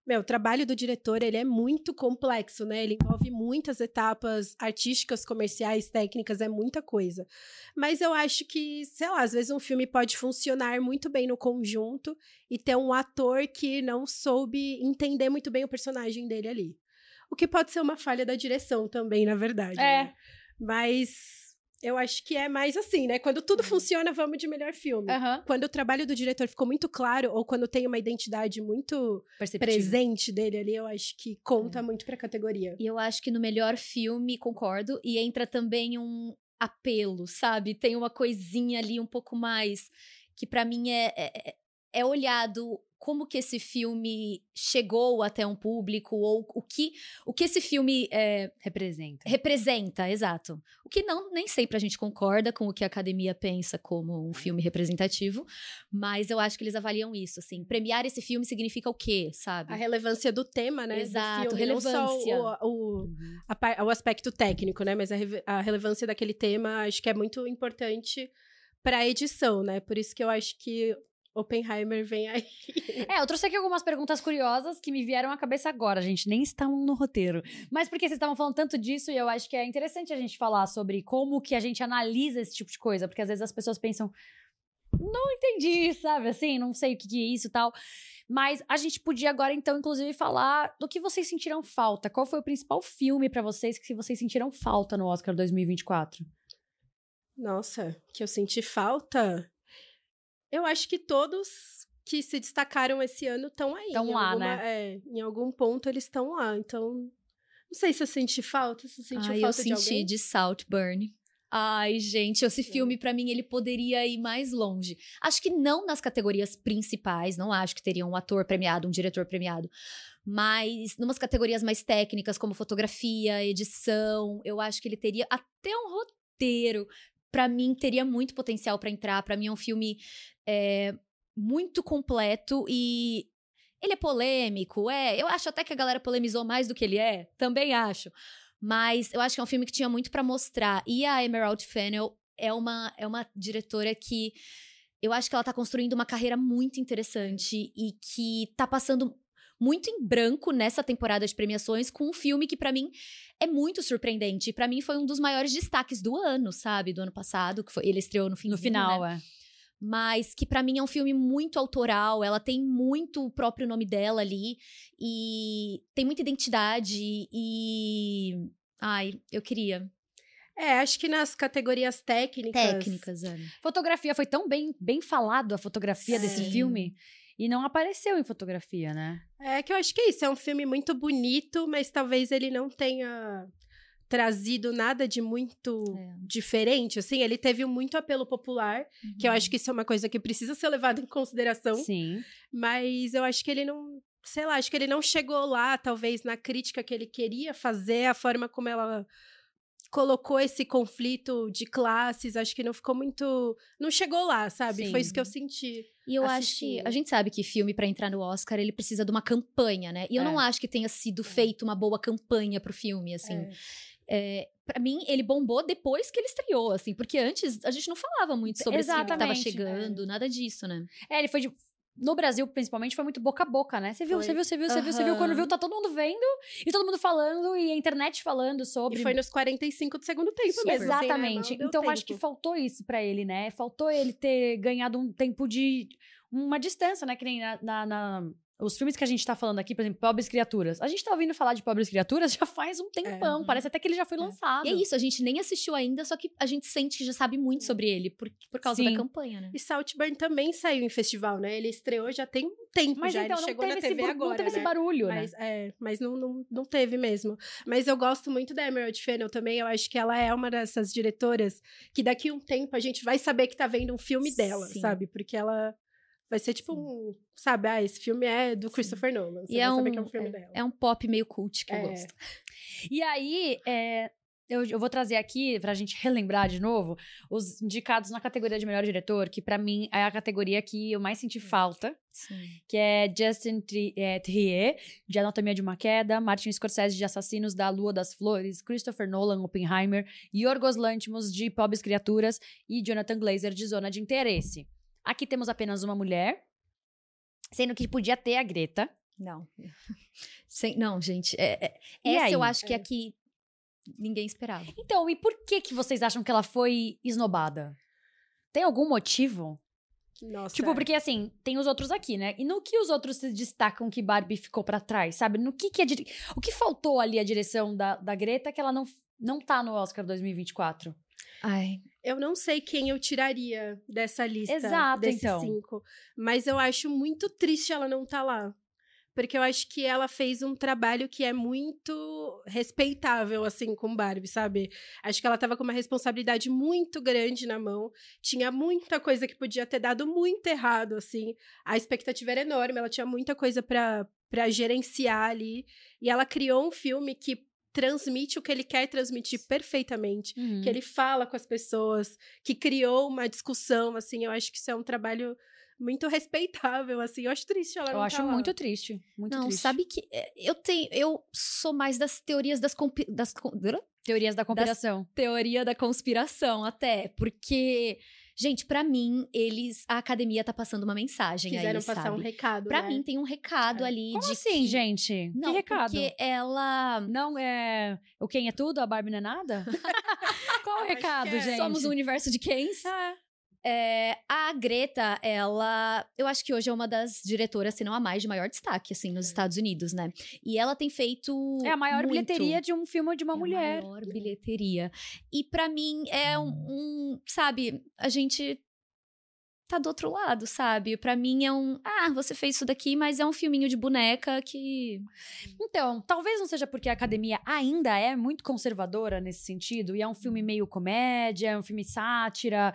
[SPEAKER 2] Meu, o trabalho do diretor, ele é muito complexo, né? Ele envolve muitas etapas artísticas, comerciais, técnicas, é muita coisa. Mas eu acho que, sei lá, às vezes um filme pode funcionar muito bem no conjunto e ter um ator que não soube entender muito bem o personagem dele ali. O que pode ser uma falha da direção também, na verdade.
[SPEAKER 1] É.
[SPEAKER 2] né? Mas eu acho que é mais assim, né? Quando tudo funciona, vamos de melhor filme.
[SPEAKER 1] Aham.
[SPEAKER 2] Quando o trabalho do diretor ficou muito claro, ou quando tem uma identidade muito
[SPEAKER 1] Perceptível.
[SPEAKER 2] presente dele ali, eu acho que conta muito pra categoria.
[SPEAKER 3] E eu acho que no melhor filme, concordo, e entra também um apelo, sabe? Tem uma coisinha ali um pouco mais que pra mim é, é, é olhado como que esse filme chegou até um público ou o que o que esse filme é,
[SPEAKER 1] Representa.
[SPEAKER 3] representa, exato. O que não nem sempre a gente concorda com o que a academia pensa como um filme representativo, mas eu acho que eles avaliam isso, assim. Premiar esse filme significa o quê, sabe?
[SPEAKER 2] A relevância do tema, né?
[SPEAKER 3] Exato,
[SPEAKER 2] filme, não só
[SPEAKER 3] relevância.
[SPEAKER 2] o, o,
[SPEAKER 1] Uhum.
[SPEAKER 2] a o aspecto técnico, né? Mas a, a relevância daquele tema acho que é muito importante para a edição, né? Por isso que eu acho que Oppenheimer vem aí.
[SPEAKER 1] É, eu trouxe aqui algumas perguntas curiosas que me vieram à cabeça agora, gente. Nem estavam no roteiro. Mas porque vocês estavam falando tanto disso e eu acho que é interessante a gente falar sobre como que a gente analisa esse tipo de coisa. Porque às vezes as pessoas pensam, não entendi, sabe? Assim, não sei o que, que é isso e tal. Mas a gente podia agora, então, inclusive, falar do que vocês sentiram falta. Qual foi o principal filme pra vocês que vocês sentiram falta no Oscar 2024?
[SPEAKER 2] Nossa, que eu senti falta. Eu acho que todos que se destacaram esse ano estão aí.
[SPEAKER 1] Tão
[SPEAKER 2] em
[SPEAKER 1] lá,
[SPEAKER 2] alguma-
[SPEAKER 1] né?
[SPEAKER 2] é, em algum ponto eles estão lá. Então, não sei se eu senti falta, se eu senti
[SPEAKER 3] Ai, eu
[SPEAKER 2] falta de
[SPEAKER 3] senti
[SPEAKER 2] alguém.
[SPEAKER 3] de Saltburn. Ai, gente, esse filme pra mim ele poderia ir mais longe. Acho que não nas categorias principais, não acho que teria um ator premiado, um diretor premiado, mas numas categorias mais técnicas como fotografia, edição, eu acho que ele teria até um roteiro. Pra mim teria muito potencial pra entrar. Pra mim é um filme é, muito completo e ele é polêmico, é. Eu acho até que a galera polemizou mais do que ele é, também acho. Mas eu acho que é um filme que tinha muito pra mostrar. E a Emerald Fennell é uma, é uma diretora que eu acho que ela tá construindo uma carreira muito interessante e que tá passando muito em branco nessa temporada de premiações com um filme que pra mim é muito surpreendente. Pra mim foi um dos maiores destaques do ano, sabe? Do ano passado, que foi ele estreou no fim
[SPEAKER 1] No final,
[SPEAKER 3] né?
[SPEAKER 1] é.
[SPEAKER 3] Mas que pra mim é um filme muito autoral, ela tem muito o próprio nome dela ali e tem muita identidade e ai, eu queria
[SPEAKER 2] É, acho que nas categorias técnicas.
[SPEAKER 3] técnicas, é.
[SPEAKER 1] Fotografia foi tão bem, bem falado a fotografia desse
[SPEAKER 3] Sim.
[SPEAKER 1] filme e não apareceu em fotografia, né?
[SPEAKER 2] É que eu acho que é isso. É um filme muito bonito, mas talvez ele não tenha trazido nada de muito
[SPEAKER 3] É.
[SPEAKER 2] diferente. Assim, ele teve muito apelo popular, que eu
[SPEAKER 3] Uhum.
[SPEAKER 2] acho que isso é uma coisa que precisa ser levada em consideração.
[SPEAKER 1] Sim.
[SPEAKER 2] Mas eu acho que ele não. Sei lá, acho que ele não chegou lá, talvez, na crítica que ele queria fazer, a forma como ela colocou esse conflito de classes, acho que não ficou muito. Não chegou lá, sabe?
[SPEAKER 1] Sim.
[SPEAKER 2] Foi isso que eu senti.
[SPEAKER 3] E eu acho
[SPEAKER 2] assistindo.
[SPEAKER 3] que a gente sabe que filme pra entrar no Oscar, ele precisa de uma campanha, né? E eu
[SPEAKER 1] É.
[SPEAKER 3] não acho que tenha sido feita uma boa campanha pro filme, assim.
[SPEAKER 2] É.
[SPEAKER 3] É, para mim, ele bombou depois que ele estreou, assim, porque antes a gente não falava muito sobre esse filme que tava
[SPEAKER 1] Exatamente,
[SPEAKER 3] chegando, nada disso, né?
[SPEAKER 1] É, ele foi de. No Brasil, principalmente, foi muito boca a boca, né? Você viu,
[SPEAKER 2] Foi.
[SPEAKER 1] você viu, você viu, você viu, você viu. Quando viu, tá todo mundo vendo e todo mundo falando e a internet falando sobre.
[SPEAKER 2] E foi nos 45 do segundo tempo
[SPEAKER 3] Super.
[SPEAKER 2] mesmo. assim, né?
[SPEAKER 1] Exatamente.
[SPEAKER 2] Não deu
[SPEAKER 1] então, acho que
[SPEAKER 2] tempo.
[SPEAKER 1] faltou isso pra ele, né? Faltou ele ter ganhado um tempo de. Uma distância, né? Que nem na. na- na- Os filmes que a gente tá falando aqui, por exemplo, Pobres Criaturas. A gente tá ouvindo falar de Pobres Criaturas já faz um tempão.
[SPEAKER 2] uhum.
[SPEAKER 1] Parece até que ele já foi lançado.
[SPEAKER 3] E é isso, a gente nem assistiu ainda, só que a gente sente que já sabe muito sobre ele, por, por causa
[SPEAKER 1] Sim.
[SPEAKER 3] da campanha, né?
[SPEAKER 2] E Saltburn também saiu em festival, né? Ele estreou já tem um tempo
[SPEAKER 1] Mas
[SPEAKER 2] já.
[SPEAKER 1] então,
[SPEAKER 2] ele
[SPEAKER 1] não
[SPEAKER 2] chegou
[SPEAKER 1] teve,
[SPEAKER 2] na
[SPEAKER 1] esse,
[SPEAKER 2] TV
[SPEAKER 1] bur-
[SPEAKER 2] agora,
[SPEAKER 1] não teve
[SPEAKER 2] né?
[SPEAKER 1] esse barulho,
[SPEAKER 2] Mas,
[SPEAKER 1] né?
[SPEAKER 2] é, mas não, não, não teve mesmo. Mas eu gosto muito da Emerald Fennell também. Eu acho que ela é uma dessas diretoras que daqui a um tempo a gente vai saber que tá vendo um filme dela,
[SPEAKER 3] Sim.
[SPEAKER 2] sabe? Porque ela vai ser tipo
[SPEAKER 3] Sim.
[SPEAKER 2] um. Sabe, ah, esse filme é do Christopher Nolan. Você
[SPEAKER 3] E é
[SPEAKER 2] saber
[SPEAKER 3] um,
[SPEAKER 2] que é um filme
[SPEAKER 3] é,
[SPEAKER 2] dela.
[SPEAKER 3] é um pop meio cult que eu
[SPEAKER 2] É.
[SPEAKER 3] gosto.
[SPEAKER 1] E aí, é, eu, eu vou trazer aqui, pra gente relembrar de novo, os indicados na categoria de melhor diretor, que pra mim é a categoria que eu mais senti falta,
[SPEAKER 3] Sim.
[SPEAKER 1] que é Justin é, Trier, de Anatomia de uma Queda, Martin Scorsese, de Assassinos da Lua das Flores, Christopher Nolan, Oppenheimer, Yorgos Lanthimos, de Pobres Criaturas, e Jonathan Glazer, de Zona de Interesse. Aqui temos apenas uma mulher, sendo que podia ter a Greta.
[SPEAKER 3] Não. Sem, não, gente. é- é-
[SPEAKER 1] E
[SPEAKER 3] essa
[SPEAKER 1] aí?
[SPEAKER 3] eu acho que
[SPEAKER 2] É.
[SPEAKER 3] aqui ninguém esperava.
[SPEAKER 1] Então, e por que que vocês acham que ela foi esnobada? Tem algum motivo?
[SPEAKER 2] Nossa.
[SPEAKER 1] Tipo, porque assim, tem os outros aqui, né? E no que os outros se destacam que Barbie ficou pra trás, sabe? No que que a dire... O que faltou ali a direção da, da Greta que ela não, não tá no Oscar 2024?
[SPEAKER 3] Ai,
[SPEAKER 2] Eu não sei quem eu tiraria dessa lista.
[SPEAKER 1] Exato,
[SPEAKER 2] desses
[SPEAKER 1] então.
[SPEAKER 2] cinco. Mas eu acho muito triste ela não estar lá. porque eu acho que ela fez um trabalho que é muito respeitável, assim, com Barbie, sabe? Acho que ela tava com uma responsabilidade muito grande na mão, tinha muita coisa que podia ter dado muito errado, assim, a expectativa era enorme, ela tinha muita coisa para para gerenciar ali, e ela criou um filme que transmite o que ele quer transmitir perfeitamente,
[SPEAKER 1] Uhum.
[SPEAKER 2] que ele fala com as pessoas, que criou uma discussão, assim, eu acho que isso é um trabalho muito respeitável, assim, eu acho triste ela
[SPEAKER 1] Eu
[SPEAKER 2] não
[SPEAKER 1] acho
[SPEAKER 2] tá lá.
[SPEAKER 1] muito triste. Muito
[SPEAKER 3] não,
[SPEAKER 1] triste.
[SPEAKER 3] sabe que é, eu tenho, eu sou mais das teorias das, compi- das
[SPEAKER 1] Teorias da conspiração.
[SPEAKER 3] teoria da conspiração até, porque gente, pra mim eles a academia tá passando uma mensagem
[SPEAKER 2] Quiseram
[SPEAKER 3] aí,
[SPEAKER 2] passar
[SPEAKER 3] sabe?
[SPEAKER 2] um recado,
[SPEAKER 3] Pra
[SPEAKER 2] né?
[SPEAKER 3] mim tem um recado
[SPEAKER 2] É.
[SPEAKER 3] ali
[SPEAKER 1] Como
[SPEAKER 3] de
[SPEAKER 1] assim,
[SPEAKER 3] que...
[SPEAKER 1] gente?
[SPEAKER 3] Não,
[SPEAKER 1] que recado?
[SPEAKER 3] porque ela
[SPEAKER 1] Não é. O quem é tudo, a Barbie não é nada? Qual o recado,
[SPEAKER 2] é.
[SPEAKER 1] gente?
[SPEAKER 3] somos um universo de Kens. É, a Greta, ela, eu acho que hoje é uma das diretoras, se não a mais de maior destaque, assim, nos Estados Unidos, né? E ela tem feito.
[SPEAKER 1] É a maior
[SPEAKER 3] muito.
[SPEAKER 1] bilheteria de um filme de uma
[SPEAKER 3] É a
[SPEAKER 1] mulher.
[SPEAKER 3] maior bilheteria. E pra mim é um, um, sabe, a gente tá do outro lado, sabe? Pra mim é um, ah, você fez isso daqui, mas é um filminho de boneca que
[SPEAKER 1] Então, talvez não seja porque a academia ainda é muito conservadora nesse sentido, e é um filme meio comédia, é um filme sátira,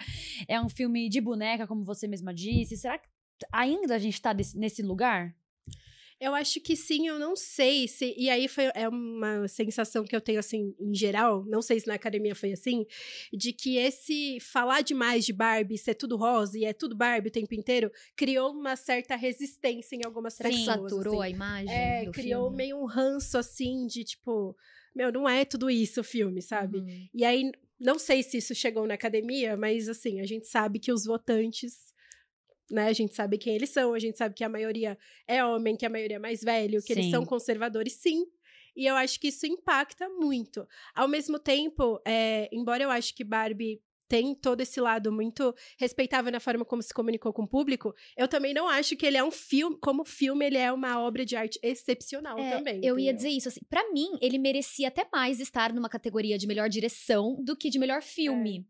[SPEAKER 1] é um filme de boneca, como você mesma disse. Será que ainda a gente tá desse- nesse lugar?
[SPEAKER 2] Eu acho que sim, eu não sei se. E aí foi, é uma sensação que eu tenho, assim, em geral, não sei se na academia foi assim, de que esse falar demais de Barbie, ser tudo rosa e é tudo Barbie o tempo inteiro, criou uma certa resistência em algumas
[SPEAKER 3] será que
[SPEAKER 2] pessoas.
[SPEAKER 3] saturou
[SPEAKER 2] assim.
[SPEAKER 3] a imagem
[SPEAKER 2] É, criou
[SPEAKER 3] filme?
[SPEAKER 2] meio um ranço, assim, de tipo, meu, não é tudo isso o filme, sabe?
[SPEAKER 3] Uhum.
[SPEAKER 2] E aí, não sei se isso chegou na academia, mas assim, a gente sabe que os votantes, né, a gente sabe quem eles são, a gente sabe que a maioria é homem, que a maioria é mais velho, que eles
[SPEAKER 1] Sim.
[SPEAKER 2] são conservadores, sim. E eu acho que isso impacta muito. Ao mesmo tempo, é, embora eu acho que Barbie tem todo esse lado muito respeitável na forma como se comunicou com o público, eu também não acho que ele é um filme, como filme, ele é uma obra de arte excepcional
[SPEAKER 3] É,
[SPEAKER 2] também.
[SPEAKER 3] eu ia
[SPEAKER 2] entendeu?
[SPEAKER 3] dizer isso, assim, pra mim, ele merecia até mais estar numa categoria de melhor direção do que de melhor filme.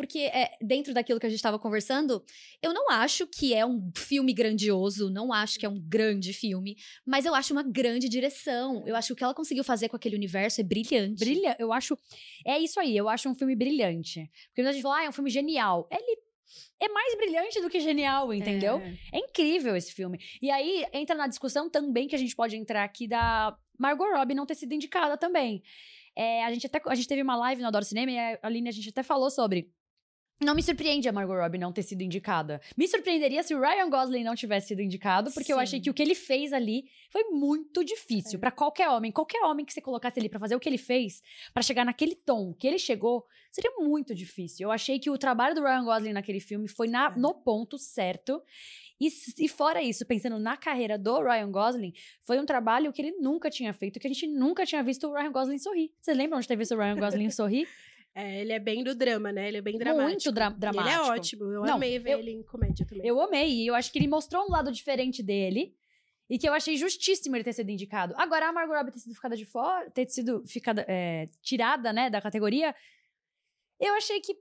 [SPEAKER 3] Porque, é, dentro daquilo que a gente estava conversando, eu não acho que é um filme grandioso, não acho que é um grande filme, mas eu acho uma grande direção. Eu acho que o que ela conseguiu fazer com aquele universo é brilhante.
[SPEAKER 1] Brilha, eu acho. É isso aí, eu acho um filme brilhante. Porque quando a gente fala, ah, é um filme genial. Ele é mais brilhante do que genial, entendeu?
[SPEAKER 3] É.
[SPEAKER 1] É incrível esse filme. E aí entra na discussão também que a gente pode entrar aqui da Margot Robbie não ter sido indicada também. É, a gente até a gente teve uma live no Adoro Cinema e a Aline a gente até falou sobre. Não me surpreende a Margot Robbie não ter sido indicada. Me surpreenderia se o Ryan Gosling não tivesse sido indicado, porque eu
[SPEAKER 3] Sim.
[SPEAKER 1] achei que o que ele fez ali foi muito difícil
[SPEAKER 2] É.
[SPEAKER 1] pra qualquer homem. Qualquer homem que você colocasse ali pra fazer o que ele fez, pra chegar naquele tom que ele chegou, seria muito difícil. Eu achei que o trabalho do Ryan Gosling naquele filme foi na-
[SPEAKER 2] É.
[SPEAKER 1] no ponto certo. E, e fora isso, pensando na carreira do Ryan Gosling, foi um trabalho que ele nunca tinha feito, que a gente nunca tinha visto o Ryan Gosling sorrir. Vocês lembram de ter visto o Ryan Gosling sorrir?
[SPEAKER 2] É, ele é bem do drama, né? Ele é bem dramático.
[SPEAKER 1] Muito dra dramático.
[SPEAKER 2] Ele é ótimo. Eu
[SPEAKER 1] Não,
[SPEAKER 2] amei ver
[SPEAKER 1] eu-
[SPEAKER 2] ele em comédia também.
[SPEAKER 1] Eu amei, e eu acho que ele mostrou um lado diferente dele. E que eu achei justíssimo ele ter sido indicado. Agora, a Margot Robbie ter sido ficada de fora, ter sido ficada, é, tirada, né, da categoria, eu achei que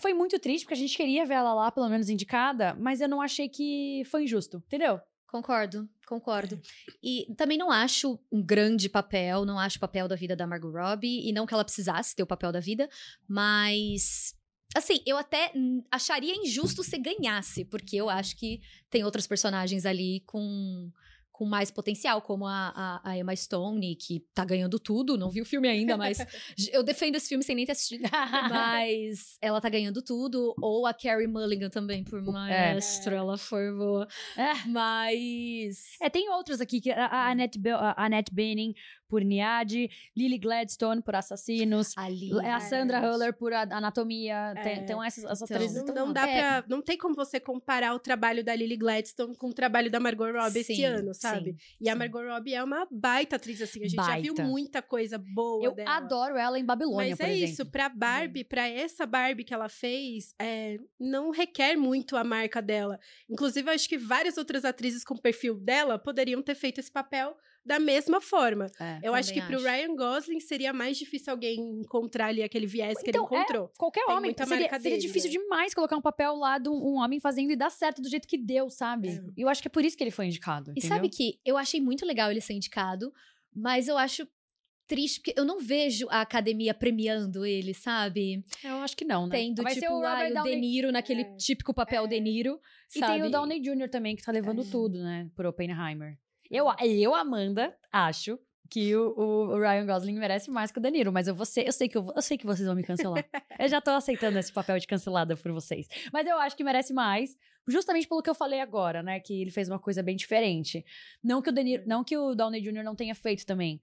[SPEAKER 1] foi muito triste, porque a gente queria ver ela lá, pelo menos, indicada, mas eu não achei que foi injusto, entendeu?
[SPEAKER 3] Concordo, concordo. E também não acho um grande papel, não acho o papel da vida da Margot Robbie, e não que ela precisasse ter o papel da vida, mas. Assim, eu até acharia injusto se ganhasse, porque eu acho que tem outros personagens ali com, com mais potencial, como a, a, a Emma Stone, que tá ganhando tudo, não vi o filme ainda, mas eu defendo esse filme sem nem ter assistido. Mas ela tá ganhando tudo. Ou a Carrie Mulligan também, por maestro, ela foi boa.
[SPEAKER 1] É.
[SPEAKER 3] Mas.
[SPEAKER 1] É, tem outros aqui, que a, a Annette, Be Annette Bening por Niade, Lily Gladstone por Assassinos,
[SPEAKER 3] Ali.
[SPEAKER 1] a Sandra. Huller por a- Anatomia. Tem,
[SPEAKER 2] É.
[SPEAKER 1] então, essas, essas
[SPEAKER 3] Então,
[SPEAKER 1] atrizes
[SPEAKER 2] Não, não dá
[SPEAKER 3] É.
[SPEAKER 2] pra. Não tem como você comparar o trabalho da Lily Gladstone com o trabalho da Margot Robbie esse
[SPEAKER 3] Sim,
[SPEAKER 2] ano, sabe?
[SPEAKER 3] sim,
[SPEAKER 2] e a
[SPEAKER 3] sim.
[SPEAKER 2] Margot Robbie é uma baita atriz, assim. A gente já viu
[SPEAKER 1] Baita.
[SPEAKER 2] muita coisa boa
[SPEAKER 1] Eu
[SPEAKER 2] dela.
[SPEAKER 1] adoro ela em Babilônia,
[SPEAKER 2] Mas
[SPEAKER 1] por
[SPEAKER 2] é
[SPEAKER 1] exemplo.
[SPEAKER 2] isso, pra Barbie, pra essa Barbie que ela fez, é, não requer muito a marca dela. Inclusive, eu acho que várias outras atrizes com perfil dela poderiam ter feito esse papel da mesma forma.
[SPEAKER 1] É.
[SPEAKER 2] Eu acho que pro
[SPEAKER 3] acho.
[SPEAKER 2] Ryan Gosling seria mais difícil alguém encontrar ali aquele viés que
[SPEAKER 1] Então,
[SPEAKER 2] ele encontrou.
[SPEAKER 1] Qualquer
[SPEAKER 2] Tem
[SPEAKER 1] homem.
[SPEAKER 2] muita
[SPEAKER 1] Seria,
[SPEAKER 2] marca
[SPEAKER 1] seria
[SPEAKER 2] dele,
[SPEAKER 1] difícil
[SPEAKER 2] né?
[SPEAKER 1] demais colocar um papel lá de um, homem fazendo e dar certo do jeito que deu, sabe?
[SPEAKER 2] É.
[SPEAKER 1] E eu acho que é por isso que ele foi indicado.
[SPEAKER 3] E
[SPEAKER 1] entendeu?
[SPEAKER 3] sabe que eu achei muito legal ele ser indicado, mas eu acho triste, porque eu não vejo a academia premiando ele, sabe?
[SPEAKER 1] Eu acho que não, né?
[SPEAKER 3] Tendo,
[SPEAKER 1] Vai
[SPEAKER 3] tipo,
[SPEAKER 1] ser o Robert
[SPEAKER 3] o
[SPEAKER 1] Downey
[SPEAKER 3] De Niro naquele
[SPEAKER 2] É.
[SPEAKER 3] típico papel De Niro,
[SPEAKER 1] E
[SPEAKER 3] sabe?
[SPEAKER 1] tem o Downey Jr. também, que tá levando
[SPEAKER 2] É.
[SPEAKER 1] tudo, né? Por Oppenheimer. Eu, eu, Amanda, acho que o, o- Ryan Gosling merece mais que o Danilo, mas eu, ser- eu, sei que eu, eu sei que vocês vão me cancelar. eu já tô aceitando esse papel de cancelada por vocês. Mas eu acho que merece mais, justamente pelo que eu falei agora, né? Que ele fez uma coisa bem diferente. Não que o, Danilo, não que o Downey Jr. não tenha feito também.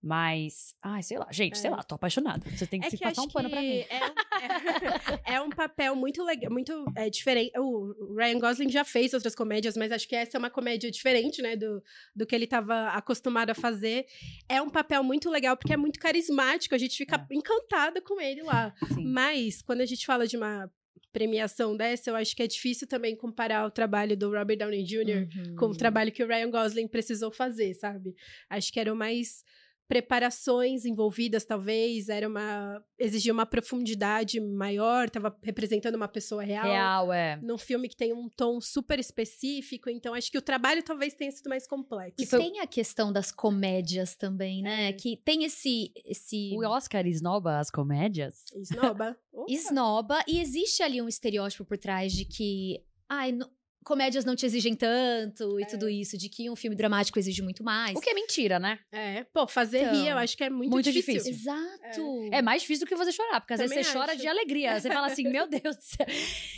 [SPEAKER 1] Mas, ai, sei lá, gente, sei
[SPEAKER 2] É.
[SPEAKER 1] lá, tô apaixonada. Você tem que,
[SPEAKER 2] É
[SPEAKER 1] se
[SPEAKER 2] que
[SPEAKER 1] passar um pano pra mim.
[SPEAKER 2] é, é- é um papel muito legal, muito é, diferente. O Ryan Gosling já fez outras comédias, mas acho que essa é uma comédia diferente, né, do, do que ele estava acostumado a fazer. É um papel muito legal porque é muito carismático, a gente fica encantada com ele lá.
[SPEAKER 1] Sim.
[SPEAKER 2] Mas quando a gente fala de uma premiação dessa, eu acho que é difícil também comparar o trabalho do Robert Downey Jr.
[SPEAKER 3] Uhum.
[SPEAKER 2] com o trabalho que o Ryan Gosling precisou fazer, sabe? Acho que eram mais preparações envolvidas, talvez, era uma exigia uma profundidade maior, tava representando uma pessoa real.
[SPEAKER 1] Real, é.
[SPEAKER 2] Num filme que tem um tom super específico, então acho que o trabalho talvez tenha sido mais complexo.
[SPEAKER 3] E tem a questão das comédias também, né?
[SPEAKER 2] É.
[SPEAKER 3] Que tem esse esse
[SPEAKER 1] O Oscar esnoba as comédias?
[SPEAKER 2] Esnoba.
[SPEAKER 3] Esnoba e existe ali um estereótipo por trás de que ai, no- comédias não te exigem tanto e
[SPEAKER 2] É.
[SPEAKER 3] tudo isso, de que um filme dramático exige muito mais.
[SPEAKER 1] O que é mentira, né?
[SPEAKER 2] É, pô, fazer
[SPEAKER 3] Então,
[SPEAKER 2] rir eu acho que é muito,
[SPEAKER 1] muito
[SPEAKER 2] difícil.
[SPEAKER 1] difícil.
[SPEAKER 3] Exato.
[SPEAKER 1] É mais difícil do que você chorar, porque às vezes
[SPEAKER 2] Também
[SPEAKER 1] você chora
[SPEAKER 2] acho.
[SPEAKER 1] de alegria. Você fala assim, meu Deus do céu.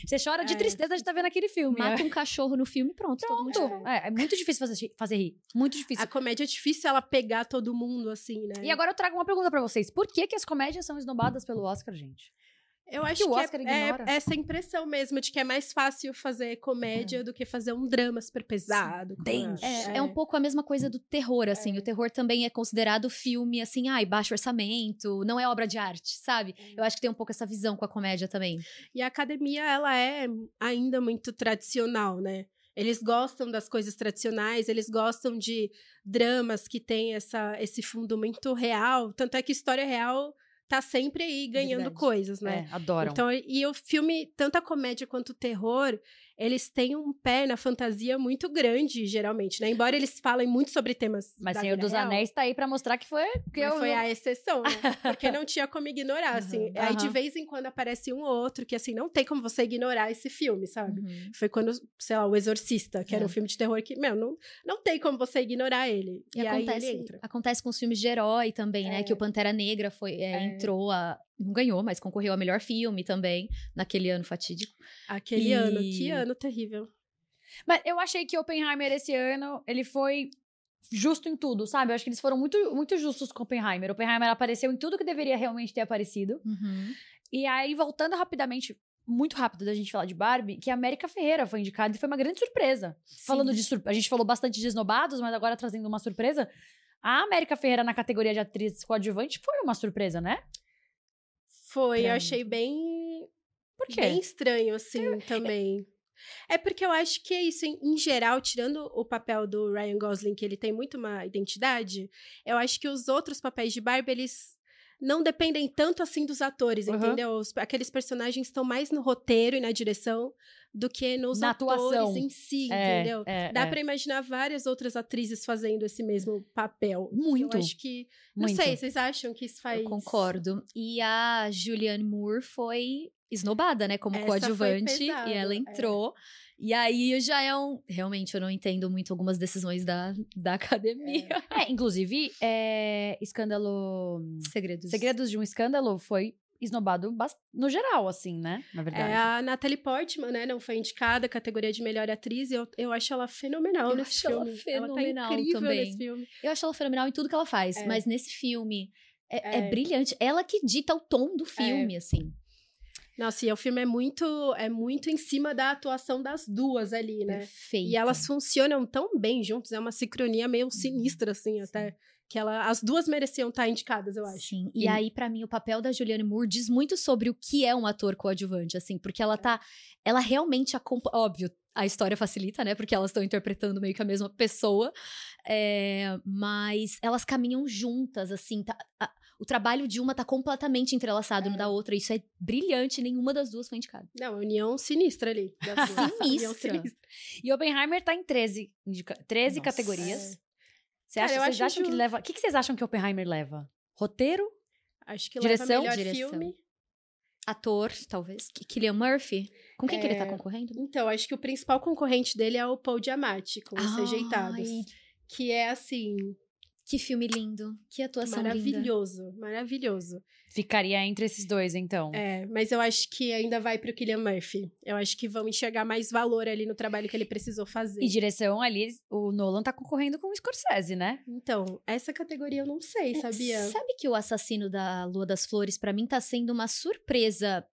[SPEAKER 1] Você chora de
[SPEAKER 2] É.
[SPEAKER 1] tristeza de estar vendo aquele filme.
[SPEAKER 3] Mata um cachorro no filme, pronto, todo mundo
[SPEAKER 1] Pronto. É, é muito difícil fazer, fazer rir. Muito difícil.
[SPEAKER 2] A comédia é difícil ela pegar todo mundo assim, né?
[SPEAKER 1] E agora eu trago uma pergunta pra vocês. Por que, que as comédias são esnobadas pelo Oscar, gente?
[SPEAKER 2] Eu
[SPEAKER 1] que
[SPEAKER 2] acho que,
[SPEAKER 1] Oscar
[SPEAKER 2] é,
[SPEAKER 1] ignora.
[SPEAKER 2] é essa impressão mesmo de que é mais fácil fazer comédia do que fazer um drama super pesado.
[SPEAKER 1] denso.
[SPEAKER 3] É, é um pouco a mesma coisa do terror, assim. O terror também é considerado filme, assim, ai, baixo orçamento, não é obra de arte, sabe? Eu acho que tem um pouco essa visão com a comédia também.
[SPEAKER 2] E a academia, ela é ainda muito tradicional, né? Eles gostam das coisas tradicionais, eles gostam de dramas que têm essa, esse fundo muito real. Tanto é que história real tá sempre aí ganhando
[SPEAKER 1] Verdade.
[SPEAKER 2] coisas, né?
[SPEAKER 1] É, adoram.
[SPEAKER 2] Então, e o filme, tanto a comédia quanto o terror, eles têm um pé na fantasia muito grande, geralmente, né? Embora eles falem muito sobre temas.
[SPEAKER 1] Mas Senhor dos
[SPEAKER 2] real,
[SPEAKER 1] Anéis tá aí pra mostrar que foi... Que eu,
[SPEAKER 2] foi a exceção, né? Porque não tinha como ignorar, assim.
[SPEAKER 1] Uhum,
[SPEAKER 2] Aí de vez em quando aparece um ou outro que, assim, não tem como você ignorar esse filme, sabe?
[SPEAKER 3] Uhum.
[SPEAKER 2] Foi quando, sei lá, O Exorcista, que era
[SPEAKER 3] É.
[SPEAKER 2] um filme de terror que, meu, não, não tem como você ignorar ele.
[SPEAKER 3] E,
[SPEAKER 2] E,
[SPEAKER 3] acontece,
[SPEAKER 2] ele entra.
[SPEAKER 3] acontece com os filmes de herói também, né?
[SPEAKER 2] É.
[SPEAKER 3] Que o Pantera Negra foi, é,
[SPEAKER 2] É.
[SPEAKER 3] entrou a. Não ganhou, mas concorreu a melhor filme também, naquele ano fatídico.
[SPEAKER 2] Aquele
[SPEAKER 3] E-
[SPEAKER 2] ano, que ano terrível.
[SPEAKER 1] Mas eu achei que Oppenheimer esse ano, ele foi justo em tudo, sabe? Eu acho que eles foram muito, muito justos com Oppenheimer. Oppenheimer apareceu em tudo que deveria realmente ter aparecido. E aí, voltando rapidamente, muito rápido da gente falar de Barbie, que a América Ferreira foi indicada e foi uma grande surpresa. Falando de surpresa, a gente falou bastante de esnobados, mas agora trazendo uma surpresa. A América Ferreira na categoria de atriz coadjuvante foi uma surpresa, né?
[SPEAKER 2] Foi, eu achei bem
[SPEAKER 1] Por quê?
[SPEAKER 2] Bem estranho, assim, também. É porque eu acho que é isso, em, em geral, tirando o papel do Ryan Gosling, que ele tem muito uma identidade, eu acho que os outros papéis de Barbie, eles não dependem tanto assim dos atores,
[SPEAKER 1] Uhum.
[SPEAKER 2] entendeu? Os- aqueles personagens estão mais no roteiro e na direção do que nos
[SPEAKER 1] Na
[SPEAKER 2] atores
[SPEAKER 1] atuação.
[SPEAKER 2] em si,
[SPEAKER 1] É,
[SPEAKER 2] entendeu?
[SPEAKER 1] é,
[SPEAKER 2] Dá
[SPEAKER 1] é.
[SPEAKER 2] pra imaginar várias outras atrizes fazendo esse mesmo papel.
[SPEAKER 1] Muito.
[SPEAKER 2] Eu acho que. Não
[SPEAKER 1] Muito.
[SPEAKER 2] sei, vocês acham que isso faz.
[SPEAKER 3] Eu concordo. E a Julianne Moore foi esnobada, né? Como
[SPEAKER 2] Essa foi
[SPEAKER 3] coadjuvante.
[SPEAKER 2] pesado,
[SPEAKER 3] E ela
[SPEAKER 2] é.
[SPEAKER 3] entrou. E aí já é um. Realmente, eu não entendo muito algumas decisões da, da academia.
[SPEAKER 1] É, inclusive, é, escândalo.
[SPEAKER 3] Segredos.
[SPEAKER 1] Segredos de um Escândalo foi esnobado no geral, assim, né? Na verdade.
[SPEAKER 2] É, a Natalie Portman, né, não foi indicada, categoria de melhor atriz, e eu, eu acho ela fenomenal
[SPEAKER 3] Eu
[SPEAKER 2] nesse
[SPEAKER 3] acho ela
[SPEAKER 2] filme.
[SPEAKER 3] fenomenal
[SPEAKER 2] ela tá incrível
[SPEAKER 3] também.
[SPEAKER 2] nesse filme.
[SPEAKER 3] Eu acho ela fenomenal em tudo que ela faz.
[SPEAKER 2] É.
[SPEAKER 3] Mas nesse filme. É, é
[SPEAKER 2] É.
[SPEAKER 3] brilhante. Ela que dita o tom do filme, assim.
[SPEAKER 2] Nossa, e o filme é muito, é muito em cima da atuação das duas ali, né?
[SPEAKER 3] Perfeito.
[SPEAKER 2] E elas funcionam tão bem juntas, é uma sincronia meio sinistra, assim, até. Que ela, as duas mereciam estar indicadas, eu acho.
[SPEAKER 3] Sim. E,
[SPEAKER 1] E-
[SPEAKER 3] aí, pra mim, o papel da Julianne Moore diz muito sobre o que é um ator coadjuvante, assim, porque ela tá. Ela realmente acompanha. Óbvio, a história facilita, né? Porque elas estão interpretando meio que a mesma pessoa. é, mas elas caminham juntas, assim. tá- a- o trabalho de uma tá completamente entrelaçado no da outra. Isso é brilhante, nenhuma das duas foi indicada.
[SPEAKER 2] Não, união sinistra ali. duas. União
[SPEAKER 3] Sinistra.
[SPEAKER 1] E Oppenheimer tá em 13, indica- 13
[SPEAKER 3] Nossa.
[SPEAKER 1] categorias. Você
[SPEAKER 2] Cara,
[SPEAKER 1] acha,
[SPEAKER 2] eu
[SPEAKER 1] vocês acham que
[SPEAKER 2] justo.
[SPEAKER 1] leva. O que, que vocês acham que Oppenheimer leva? Roteiro?
[SPEAKER 2] Acho que
[SPEAKER 1] Direção?
[SPEAKER 2] leva melhor
[SPEAKER 3] Direção.
[SPEAKER 2] filme.
[SPEAKER 3] Ator, talvez. Ki- Killian Murphy. Com quem que ele tá
[SPEAKER 2] É,
[SPEAKER 3] concorrendo?
[SPEAKER 2] Então, acho que o principal concorrente dele é o Paul Giamatti, com os rejeitados.
[SPEAKER 3] Ai,
[SPEAKER 2] Que é, assim,
[SPEAKER 3] Que filme lindo. Que atuação linda.
[SPEAKER 2] maravilhoso. Maravilhoso.
[SPEAKER 1] Ficaria entre esses dois, então.
[SPEAKER 2] É, mas eu acho que ainda vai pro Killian Murphy. Eu acho que vão enxergar mais valor ali no trabalho que ele precisou fazer.
[SPEAKER 1] E direção ali, o Nolan tá concorrendo com o Scorsese, né?
[SPEAKER 2] Então, essa categoria eu não sei,
[SPEAKER 3] É,
[SPEAKER 2] sabia?
[SPEAKER 3] Sabe que o assassino da Lua das Flores, pra mim, tá sendo uma surpresa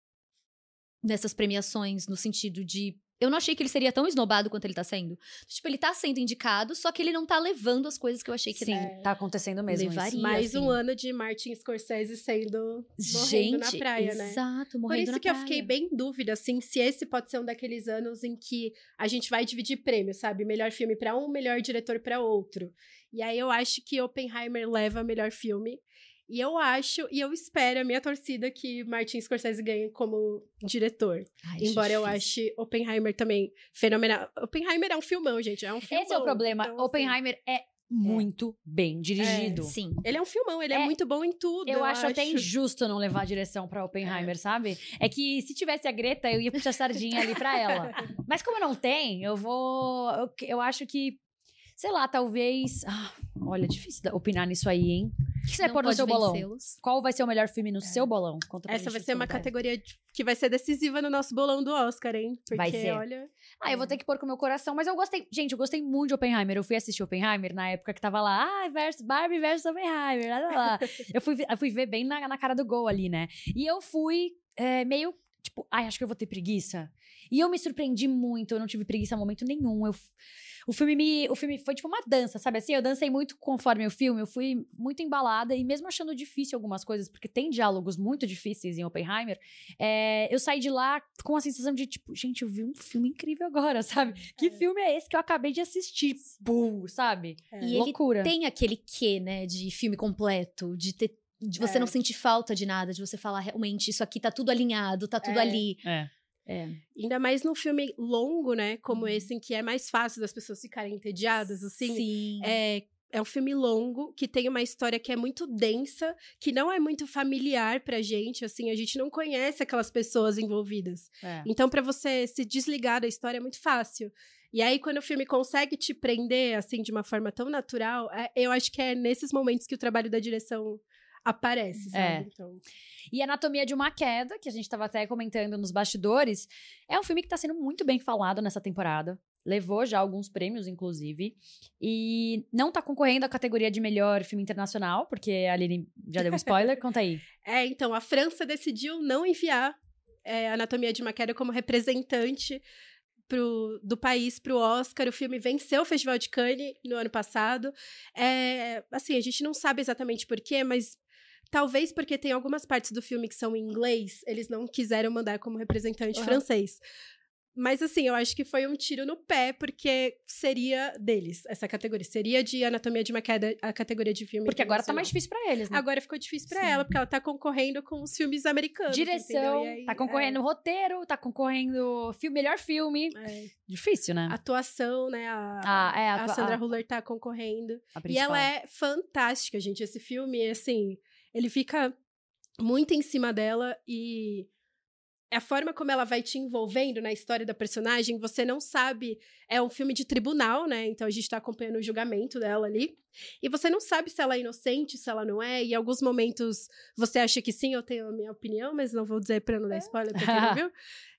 [SPEAKER 3] nessas premiações, no sentido de. Eu não achei que ele seria tão esnobado quanto ele tá sendo. Tipo, ele tá sendo indicado, só que ele não tá levando as coisas que eu achei que
[SPEAKER 1] Sim,
[SPEAKER 3] ele.
[SPEAKER 1] tá acontecendo mesmo.
[SPEAKER 3] Levaria.
[SPEAKER 1] isso.
[SPEAKER 2] Mais
[SPEAKER 3] assim.
[SPEAKER 2] um ano de Martin Scorsese sendo morrendo
[SPEAKER 3] Gente,
[SPEAKER 2] na praia, né?
[SPEAKER 3] exato,
[SPEAKER 2] Por
[SPEAKER 3] morrendo
[SPEAKER 2] isso
[SPEAKER 3] na
[SPEAKER 2] que eu
[SPEAKER 3] praia.
[SPEAKER 2] fiquei bem em dúvida, assim, se esse pode ser um daqueles anos em que a gente vai dividir prêmios, sabe? Melhor filme pra um, melhor diretor pra outro. E aí eu acho que Oppenheimer leva melhor filme. E eu acho, e eu espero, a minha torcida, que Martin Scorsese ganhe como diretor.
[SPEAKER 3] Ai,
[SPEAKER 2] Embora eu ache Oppenheimer também fenomenal. Oppenheimer é um filmão, gente. É um filmão.
[SPEAKER 1] Esse é o problema.
[SPEAKER 2] Então, assim,
[SPEAKER 1] Oppenheimer é muito bem dirigido.
[SPEAKER 3] Sim.
[SPEAKER 2] ele é um filmão, ele é,
[SPEAKER 1] É,
[SPEAKER 2] muito bom em tudo.
[SPEAKER 1] Eu, acho, até injusto não levar a direção pra Oppenheimer, sabe? É que se tivesse a Greta, eu ia puxar sardinha ali pra ela. Mas como não tem, eu vou. Eu, eu acho que. Sei lá, talvez. Ah, olha, é difícil opinar nisso aí, hein? O que você vai pôr no seu bolão? Qual vai ser o melhor filme no seu bolão? Conta
[SPEAKER 2] Essa vai ser uma categoria de- que vai ser decisiva no nosso bolão do Oscar, hein? Porque,
[SPEAKER 1] Vai ser.
[SPEAKER 2] olha...
[SPEAKER 1] Ah, eu vou ter que pôr com o meu coração, mas eu gostei. Gente, eu gostei muito de Oppenheimer. Eu fui assistir Oppenheimer na época que tava lá, ah, versus Barbie versus Oppenheimer, lá, lá, lá. eu, fui, ver- eu fui ver bem na, na cara do gol ali, né? E eu fui é, meio, tipo, ai, acho que eu vou ter preguiça. E eu me surpreendi muito, eu não tive preguiça em momento nenhum. Eu, o filme me. O filme foi tipo uma dança, sabe assim? Eu dancei muito conforme o filme, eu fui muito embalada, e mesmo achando difícil algumas coisas, porque tem diálogos muito difíceis em Oppenheimer, é, eu saí de lá com a sensação de, tipo, gente, eu vi um filme incrível agora, sabe? Que
[SPEAKER 2] É.
[SPEAKER 1] filme é esse que eu acabei de assistir? Pum, sabe?
[SPEAKER 2] É.
[SPEAKER 3] E ele
[SPEAKER 1] Loucura.
[SPEAKER 3] tem aquele quê, né, de filme completo, de ter. De você
[SPEAKER 2] É.
[SPEAKER 3] não sentir falta de nada, de você falar realmente, isso aqui tá tudo alinhado, tá tudo
[SPEAKER 2] É.
[SPEAKER 3] ali.
[SPEAKER 1] É.
[SPEAKER 3] É.
[SPEAKER 2] Ainda mais num filme longo, né? Como
[SPEAKER 3] Uhum.
[SPEAKER 2] esse, em que é mais fácil das pessoas ficarem entediadas, assim.
[SPEAKER 3] Sim.
[SPEAKER 2] É, é um filme longo, que tem uma história que é muito densa, que não é muito familiar pra gente, assim. A gente não conhece aquelas pessoas envolvidas.
[SPEAKER 1] É.
[SPEAKER 2] Então, pra você se desligar da história é muito fácil. E aí, quando o filme consegue te prender, assim, de uma forma tão natural, é- eu acho que é nesses momentos que o trabalho da direção aparece, sabe?
[SPEAKER 1] É.
[SPEAKER 2] Então,
[SPEAKER 1] E Anatomia de uma Queda, que a gente tava até comentando nos bastidores, é um filme que tá sendo muito bem falado nessa temporada. Levou já alguns prêmios, inclusive. E não tá concorrendo à categoria de melhor filme internacional, porque a Aline já deu um spoiler. Conta aí.
[SPEAKER 2] É, então, a França decidiu não enviar é, Anatomia de uma Queda como representante pro, do país para o Oscar. O filme venceu o Festival de Cannes no ano passado. É, assim, a gente não sabe exatamente porquê, mas talvez porque tem algumas partes do filme que são em inglês, eles não quiseram mandar como representante
[SPEAKER 3] Uhum.
[SPEAKER 2] francês. Mas assim, eu acho que foi um tiro no pé, porque seria deles essa categoria. Seria de Anatomia de uma Queda a categoria de filme
[SPEAKER 1] Porque agora tá mais difícil pra eles, né?
[SPEAKER 2] Agora ficou difícil pra
[SPEAKER 3] Sim.
[SPEAKER 2] ela, porque ela tá concorrendo com os filmes americanos.
[SPEAKER 1] Direção,
[SPEAKER 2] aí,
[SPEAKER 1] tá concorrendo roteiro, tá concorrendo filme, melhor filme.
[SPEAKER 2] é, é,
[SPEAKER 1] Difícil, né?
[SPEAKER 2] atuação, né? A,
[SPEAKER 1] Ah, é,
[SPEAKER 2] a
[SPEAKER 1] atua-
[SPEAKER 2] Sandra
[SPEAKER 1] a-
[SPEAKER 2] Huller tá concorrendo.
[SPEAKER 1] A
[SPEAKER 2] E ela é fantástica, gente. Esse filme, assim, ele fica muito em cima dela e a forma como ela vai te envolvendo na história da personagem, você não sabe. É um filme de tribunal, né? Então a gente tá acompanhando o julgamento dela ali. E você não sabe se ela é inocente, se ela não é. E em alguns momentos você acha que sim, eu tenho a minha opinião, mas não vou dizer pra não dar spoiler pra quem não viu.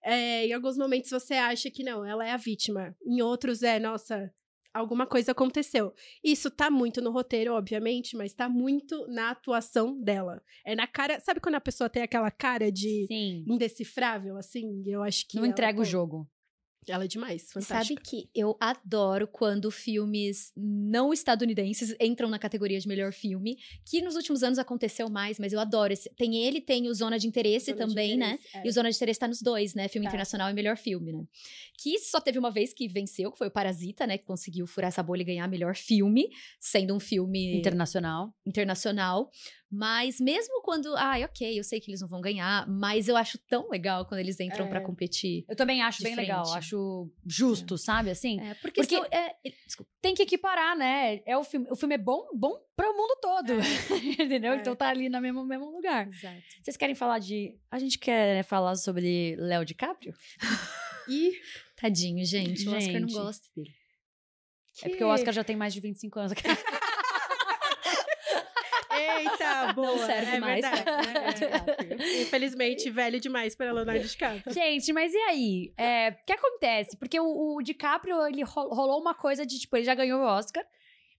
[SPEAKER 2] É, em alguns momentos você acha que não, ela é a vítima. Em outros é, nossa, alguma coisa aconteceu. Isso tá muito no roteiro, obviamente, mas tá muito na atuação dela. É na cara. Sabe quando a pessoa tem aquela cara de
[SPEAKER 1] Sim.
[SPEAKER 2] indecifrável, assim? Eu acho que.
[SPEAKER 1] Não entrega o jogo.
[SPEAKER 2] Ela é demais,
[SPEAKER 3] Sabe
[SPEAKER 2] fantástica.
[SPEAKER 3] que eu adoro quando filmes não estadunidenses entram na categoria de melhor filme, que nos últimos anos aconteceu mais, mas eu adoro. Esse, tem ele, tem o Zona de Interesse
[SPEAKER 2] Zona de
[SPEAKER 3] também, né?
[SPEAKER 2] interesse, é.
[SPEAKER 3] E o Zona de Interesse tá nos dois, né? Filme
[SPEAKER 2] Tá.
[SPEAKER 3] internacional e melhor filme, né? Que só teve uma vez que venceu, que foi o Parasita, né? Que conseguiu furar essa bolha e ganhar melhor filme, sendo um filme
[SPEAKER 1] Internacional.
[SPEAKER 3] internacional. Mas mesmo quando. Ai, ok, eu sei que eles não vão ganhar, mas eu acho tão legal quando eles entram
[SPEAKER 2] É.
[SPEAKER 3] pra competir.
[SPEAKER 1] Eu também acho bem legal,
[SPEAKER 3] frente.
[SPEAKER 1] acho justo, sabe? Assim,
[SPEAKER 3] É, porque,
[SPEAKER 1] Porque-
[SPEAKER 3] senão- é,
[SPEAKER 1] tem que equiparar, né? É o filme, o filme é bom, bom para o mundo todo, entendeu?
[SPEAKER 2] É.
[SPEAKER 1] Então tá ali no mesmo, mesmo lugar.
[SPEAKER 3] Exato.
[SPEAKER 1] Vocês querem falar de. A gente quer né, falar sobre Léo DiCaprio?
[SPEAKER 2] E
[SPEAKER 3] Tadinho, gente. O Oscar não
[SPEAKER 1] Gente.
[SPEAKER 3] gosta dele.
[SPEAKER 1] É porque o Oscar já tem mais de 25 anos.
[SPEAKER 2] Eita, boa.
[SPEAKER 3] serve
[SPEAKER 2] é
[SPEAKER 3] mais
[SPEAKER 2] né?
[SPEAKER 3] DiCaprio.
[SPEAKER 2] Infelizmente, velho demais para Leonardo DiCaprio.
[SPEAKER 1] Gente, mas e aí? É, O que acontece? Porque o, o DiCaprio, ele ro- rolou uma coisa de, tipo, ele já ganhou o Oscar,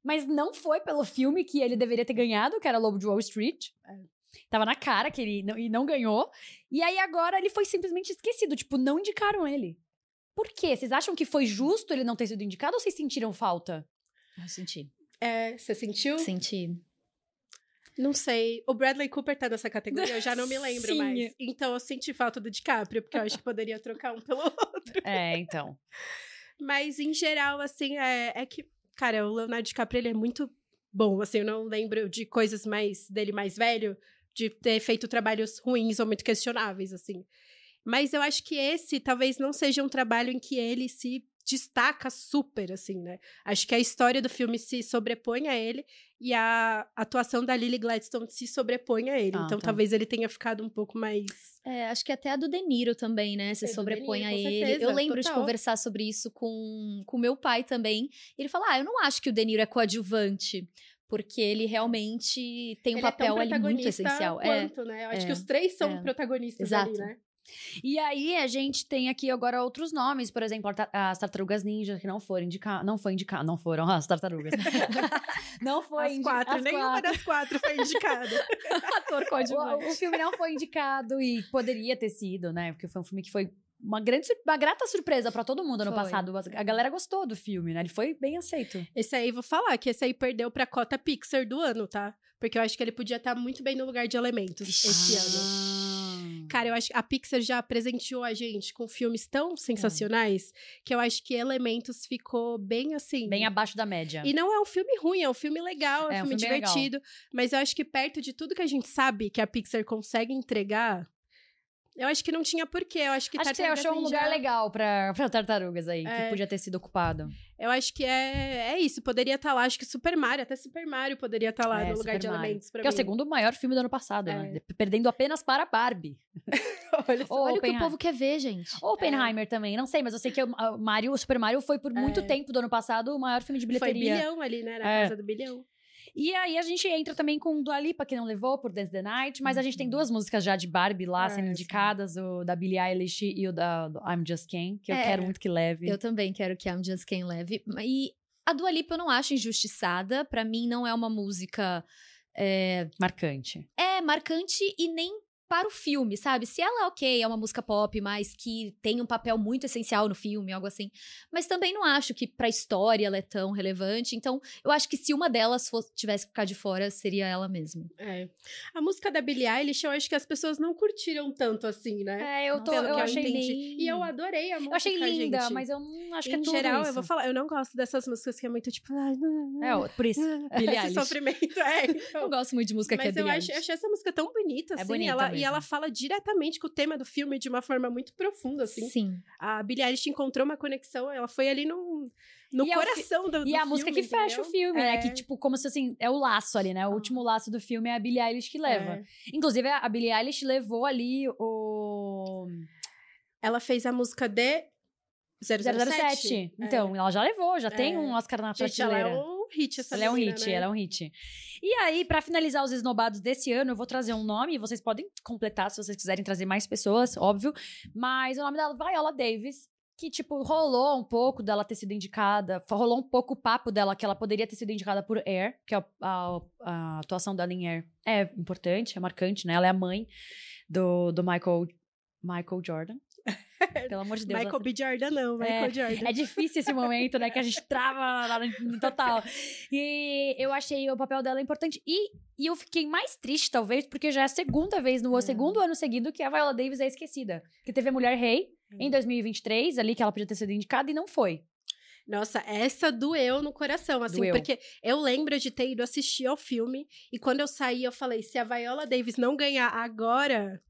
[SPEAKER 1] mas não foi pelo filme que ele deveria ter ganhado, que era Lobo de Wall Street. Tava na cara que ele não, e não ganhou. E aí agora ele foi simplesmente esquecido, tipo, não indicaram ele. Por quê? Vocês acham que foi justo ele não ter sido indicado ou vocês sentiram falta?
[SPEAKER 3] Eu senti.
[SPEAKER 2] É, você sentiu?
[SPEAKER 3] Senti.
[SPEAKER 2] Não sei. O Bradley Cooper tá nessa categoria, eu já não me lembro
[SPEAKER 1] Sim.
[SPEAKER 2] mais. Então eu senti falta do DiCaprio, porque eu acho que poderia trocar um pelo outro.
[SPEAKER 1] É, então.
[SPEAKER 2] Mas em geral, assim, é, é que, cara, o Leonardo DiCaprio ele é muito bom. Assim, eu não lembro de coisas mais dele mais velho, de ter feito trabalhos ruins ou muito questionáveis, assim. Mas eu acho que esse talvez não seja um trabalho em que ele se destaca super, assim, né? Acho que a história do filme se sobrepõe a ele e a atuação da Lily Gladstone se sobrepõe a ele.
[SPEAKER 1] Ah,
[SPEAKER 2] então
[SPEAKER 1] tá.
[SPEAKER 2] talvez ele tenha ficado um pouco mais.
[SPEAKER 3] É, acho que até a do De Niro também, né? Se
[SPEAKER 2] É, De
[SPEAKER 3] sobrepõe
[SPEAKER 2] Niro,
[SPEAKER 3] a ele.
[SPEAKER 2] certeza,
[SPEAKER 3] eu lembro de
[SPEAKER 2] total.
[SPEAKER 3] conversar sobre isso com o meu pai também. Ele fala: Ah, eu não acho que o De Niro é coadjuvante. Porque ele realmente tem um
[SPEAKER 2] ele é
[SPEAKER 3] papel ali muito essencial. É,
[SPEAKER 2] Quanto, né? Eu acho
[SPEAKER 3] é,
[SPEAKER 2] que os três são
[SPEAKER 3] é.
[SPEAKER 2] protagonistas
[SPEAKER 3] Exato.
[SPEAKER 2] ali, né?
[SPEAKER 1] E aí a gente tem aqui agora outros nomes, por exemplo, as tartarugas ninja que não foram indicadas, não foi indicado, não foram as tartarugas. não foi
[SPEAKER 2] As quatro,
[SPEAKER 1] as
[SPEAKER 2] nenhuma
[SPEAKER 1] quatro.
[SPEAKER 2] das quatro foi indicada.
[SPEAKER 1] O, o filme não foi indicado e poderia ter sido, né? Porque foi um filme que foi uma grande, uma grata surpresa pra todo mundo ano
[SPEAKER 3] Foi.
[SPEAKER 1] passado. As- A galera gostou do filme, né? Ele foi bem aceito.
[SPEAKER 2] Esse aí, vou falar que esse aí perdeu pra cota Pixar do ano, tá? Porque eu acho que ele podia estar muito bem no lugar de elementos esse ano. Cara, eu acho que a Pixar já presenteou a gente com filmes tão sensacionais que eu acho que Elementos ficou bem assim.
[SPEAKER 1] Bem abaixo da média.
[SPEAKER 2] E não é um filme ruim, é um filme legal, é,
[SPEAKER 1] É,
[SPEAKER 2] um filme
[SPEAKER 1] filme bem legal.
[SPEAKER 2] divertido. Mas eu acho que perto de tudo que a gente sabe que a Pixar consegue entregar, eu acho que não tinha porquê. Eu acho que
[SPEAKER 1] Acho que você achou um lugar legal pra, pra tartarugas aí, que
[SPEAKER 2] É.
[SPEAKER 1] podia ter sido ocupado.
[SPEAKER 2] Eu acho que é, é isso. Poderia estar lá. Acho que Super Mario, até Super Mario poderia estar lá
[SPEAKER 1] É,
[SPEAKER 2] no lugar
[SPEAKER 1] Super
[SPEAKER 2] de
[SPEAKER 1] Mario.
[SPEAKER 2] elementos. Pra
[SPEAKER 1] Que é o
[SPEAKER 2] mim.
[SPEAKER 1] segundo maior filme do ano passado,
[SPEAKER 2] É.
[SPEAKER 1] né? Perdendo apenas para Barbie.
[SPEAKER 2] Olha só.
[SPEAKER 3] Olha o que o povo quer ver, gente.
[SPEAKER 1] Oppenheimer também, não sei, mas eu sei que o Mario, o Super Mario foi por muito
[SPEAKER 2] É.
[SPEAKER 1] tempo do ano passado o maior filme de
[SPEAKER 2] Foi
[SPEAKER 1] bilheteria.
[SPEAKER 2] bilhão ali, né? Na
[SPEAKER 1] É.
[SPEAKER 2] casa do bilhão.
[SPEAKER 1] E aí a gente entra também com Dua Lipa, que não levou por Dance the Night, mas a gente tem
[SPEAKER 3] Uhum.
[SPEAKER 1] duas músicas já de Barbie lá
[SPEAKER 2] É,
[SPEAKER 1] sendo indicadas, o da Billie Eilish e o da do I'm Just Ken, que eu
[SPEAKER 3] É.
[SPEAKER 1] quero muito que leve.
[SPEAKER 3] Eu também quero que I'm Just Quem leve. E a Dua Lipa eu não acho injustiçada. Pra mim, não é uma música é,
[SPEAKER 1] Marcante.
[SPEAKER 3] é marcante e nem para o filme, sabe? Se ela, ok, é uma música pop, mas que tem um papel muito essencial no filme, algo assim. Mas também não acho que pra história ela é tão relevante. Então, eu acho que se uma delas fosse, tivesse que ficar de fora, seria ela mesma.
[SPEAKER 2] É. A música da Billie Eilish, eu acho que as pessoas não curtiram tanto assim, né?
[SPEAKER 1] É, eu, tô,
[SPEAKER 2] Pelo
[SPEAKER 1] eu
[SPEAKER 2] que eu
[SPEAKER 1] achei
[SPEAKER 2] entendi.
[SPEAKER 1] nem...
[SPEAKER 2] E eu adorei a música,
[SPEAKER 1] Eu achei linda,
[SPEAKER 2] gente.
[SPEAKER 1] mas eu não acho que
[SPEAKER 2] em
[SPEAKER 1] é tudo
[SPEAKER 2] geral,
[SPEAKER 1] isso.
[SPEAKER 2] eu vou falar, eu não gosto dessas músicas que é muito tipo...
[SPEAKER 1] É, por isso. Billie
[SPEAKER 2] Esse
[SPEAKER 1] Eilish.
[SPEAKER 2] sofrimento, é.
[SPEAKER 3] Eu
[SPEAKER 2] Então.
[SPEAKER 3] gosto muito de música que é
[SPEAKER 2] Mas eu
[SPEAKER 3] Billie
[SPEAKER 2] acho,
[SPEAKER 3] Eilish.
[SPEAKER 2] achei essa música tão bonita,
[SPEAKER 1] É
[SPEAKER 2] assim.
[SPEAKER 1] bonita
[SPEAKER 2] ela, e ela fala diretamente com o tema do filme de uma forma muito profunda, assim.
[SPEAKER 3] Sim.
[SPEAKER 2] A Billie Eilish encontrou uma conexão, ela foi ali no, no
[SPEAKER 1] E é o fi-
[SPEAKER 2] coração do,
[SPEAKER 1] E
[SPEAKER 2] do
[SPEAKER 1] a música que
[SPEAKER 2] filme,
[SPEAKER 1] fecha o
[SPEAKER 2] entendeu?
[SPEAKER 1] filme, né?
[SPEAKER 2] É.
[SPEAKER 1] Que, tipo, como se assim, é o laço ali, né? O último laço do filme é a Billie Eilish que leva.
[SPEAKER 2] É.
[SPEAKER 1] Inclusive, a Billie Eilish levou ali o
[SPEAKER 2] Ela fez a música de 007.
[SPEAKER 1] 007. Então, ela já levou, já tem
[SPEAKER 2] É.
[SPEAKER 1] um Oscar na
[SPEAKER 2] Gente, ela
[SPEAKER 1] prateleira.
[SPEAKER 2] é um hit, essa
[SPEAKER 1] Ela é um
[SPEAKER 2] menina,
[SPEAKER 1] hit,
[SPEAKER 2] né?
[SPEAKER 1] ela é um hit. E aí, pra finalizar os esnobados desse ano, eu vou trazer um nome, e vocês podem completar se vocês quiserem trazer mais pessoas, óbvio. Mas o nome dela é Viola Davis, que, tipo, rolou um pouco dela ter sido indicada, rolou um pouco o papo dela que ela poderia ter sido indicada por Air, que a, a- a atuação dela em Air é importante, é marcante, né? Ela é a mãe do, do Michael, Michael Jordan. Pelo amor de Deus.
[SPEAKER 2] Michael B. Jordan não, Michael Jordan.
[SPEAKER 1] É difícil esse momento, né? Que a gente trava lá no, no total. E eu achei o papel dela importante. E, e eu fiquei mais triste, talvez, porque já é a segunda vez, no
[SPEAKER 2] É.
[SPEAKER 1] segundo ano seguido, que a Viola Davis é esquecida. Que teve a Mulher Rei em 2023, ali, que ela podia ter sido indicada e não foi.
[SPEAKER 2] Nossa, essa doeu no coração, assim,
[SPEAKER 1] Doeu.
[SPEAKER 2] porque eu lembro de ter ido assistir ao filme e quando eu saí, eu falei: se a Viola Davis não ganhar agora.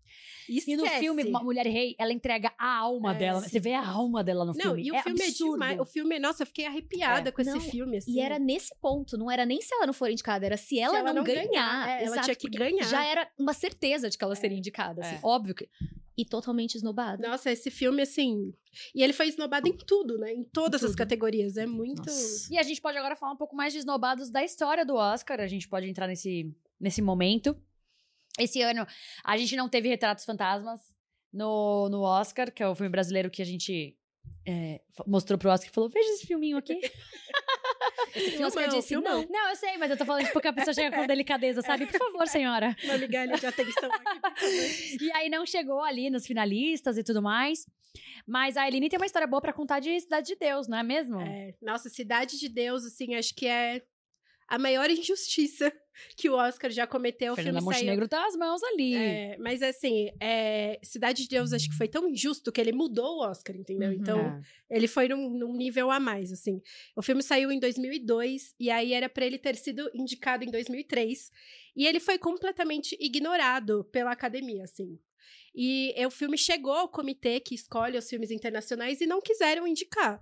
[SPEAKER 2] Esquece.
[SPEAKER 1] E no filme Mulher Rei, ela entrega a alma
[SPEAKER 2] É,
[SPEAKER 1] dela.
[SPEAKER 2] sim.
[SPEAKER 1] Você vê a alma dela no
[SPEAKER 2] Não,
[SPEAKER 1] filme.
[SPEAKER 2] e o
[SPEAKER 1] é
[SPEAKER 2] filme
[SPEAKER 1] absurdo.
[SPEAKER 2] é demais. O filme, nossa, eu fiquei arrepiada
[SPEAKER 1] É.
[SPEAKER 2] com esse
[SPEAKER 3] Não,
[SPEAKER 2] filme, assim.
[SPEAKER 3] E era nesse ponto, não era nem se ela não for indicada, era se ela,
[SPEAKER 2] ela
[SPEAKER 3] não,
[SPEAKER 2] não
[SPEAKER 3] ganhar.
[SPEAKER 2] ganhar, é, ela
[SPEAKER 3] Exato,
[SPEAKER 2] tinha que ganhar.
[SPEAKER 3] Já era uma certeza de que ela seria indicada, assim,
[SPEAKER 1] É.
[SPEAKER 3] óbvio que. E totalmente esnobada.
[SPEAKER 2] Nossa, esse filme, assim. E ele foi esnobado em tudo, né? Em todas as
[SPEAKER 3] tudo.
[SPEAKER 2] categorias. É muito.
[SPEAKER 3] Nossa.
[SPEAKER 1] E a gente pode agora falar um pouco mais de esnobados da história do Oscar. A gente pode entrar nesse, nesse momento. Esse ano, a gente não teve Retratos Fantasmas no, no Oscar, que é o filme brasileiro que a gente é, mostrou pro Oscar e falou: Veja esse filminho aqui.
[SPEAKER 2] Esse
[SPEAKER 3] O Oscar disse não.
[SPEAKER 1] não, eu sei, mas eu tô falando tipo, porque a pessoa chega com delicadeza, sabe? Por favor, senhora.
[SPEAKER 2] Uma migalha de atenção aqui.
[SPEAKER 1] E aí não chegou ali nos finalistas e tudo mais. Mas a Eline tem uma história boa pra contar de Cidade de Deus, não é mesmo?
[SPEAKER 2] É, nossa, Cidade de Deus, assim, acho que é a maior injustiça que o Oscar já cometeu. O
[SPEAKER 1] Fernanda
[SPEAKER 2] filme saiu
[SPEAKER 1] Montenegro tá as mãos ali.
[SPEAKER 2] É, mas assim, é, Cidade de Deus acho que foi tão injusto que ele mudou o Oscar, entendeu?
[SPEAKER 3] Uhum.
[SPEAKER 2] Então,
[SPEAKER 1] É.
[SPEAKER 2] ele foi num, num nível a mais, assim. O filme saiu em 2002 e aí era pra ele ter sido indicado em 2003 e ele foi completamente ignorado pela academia, assim. E é, o filme chegou ao comitê que escolhe os filmes internacionais e não quiseram indicar.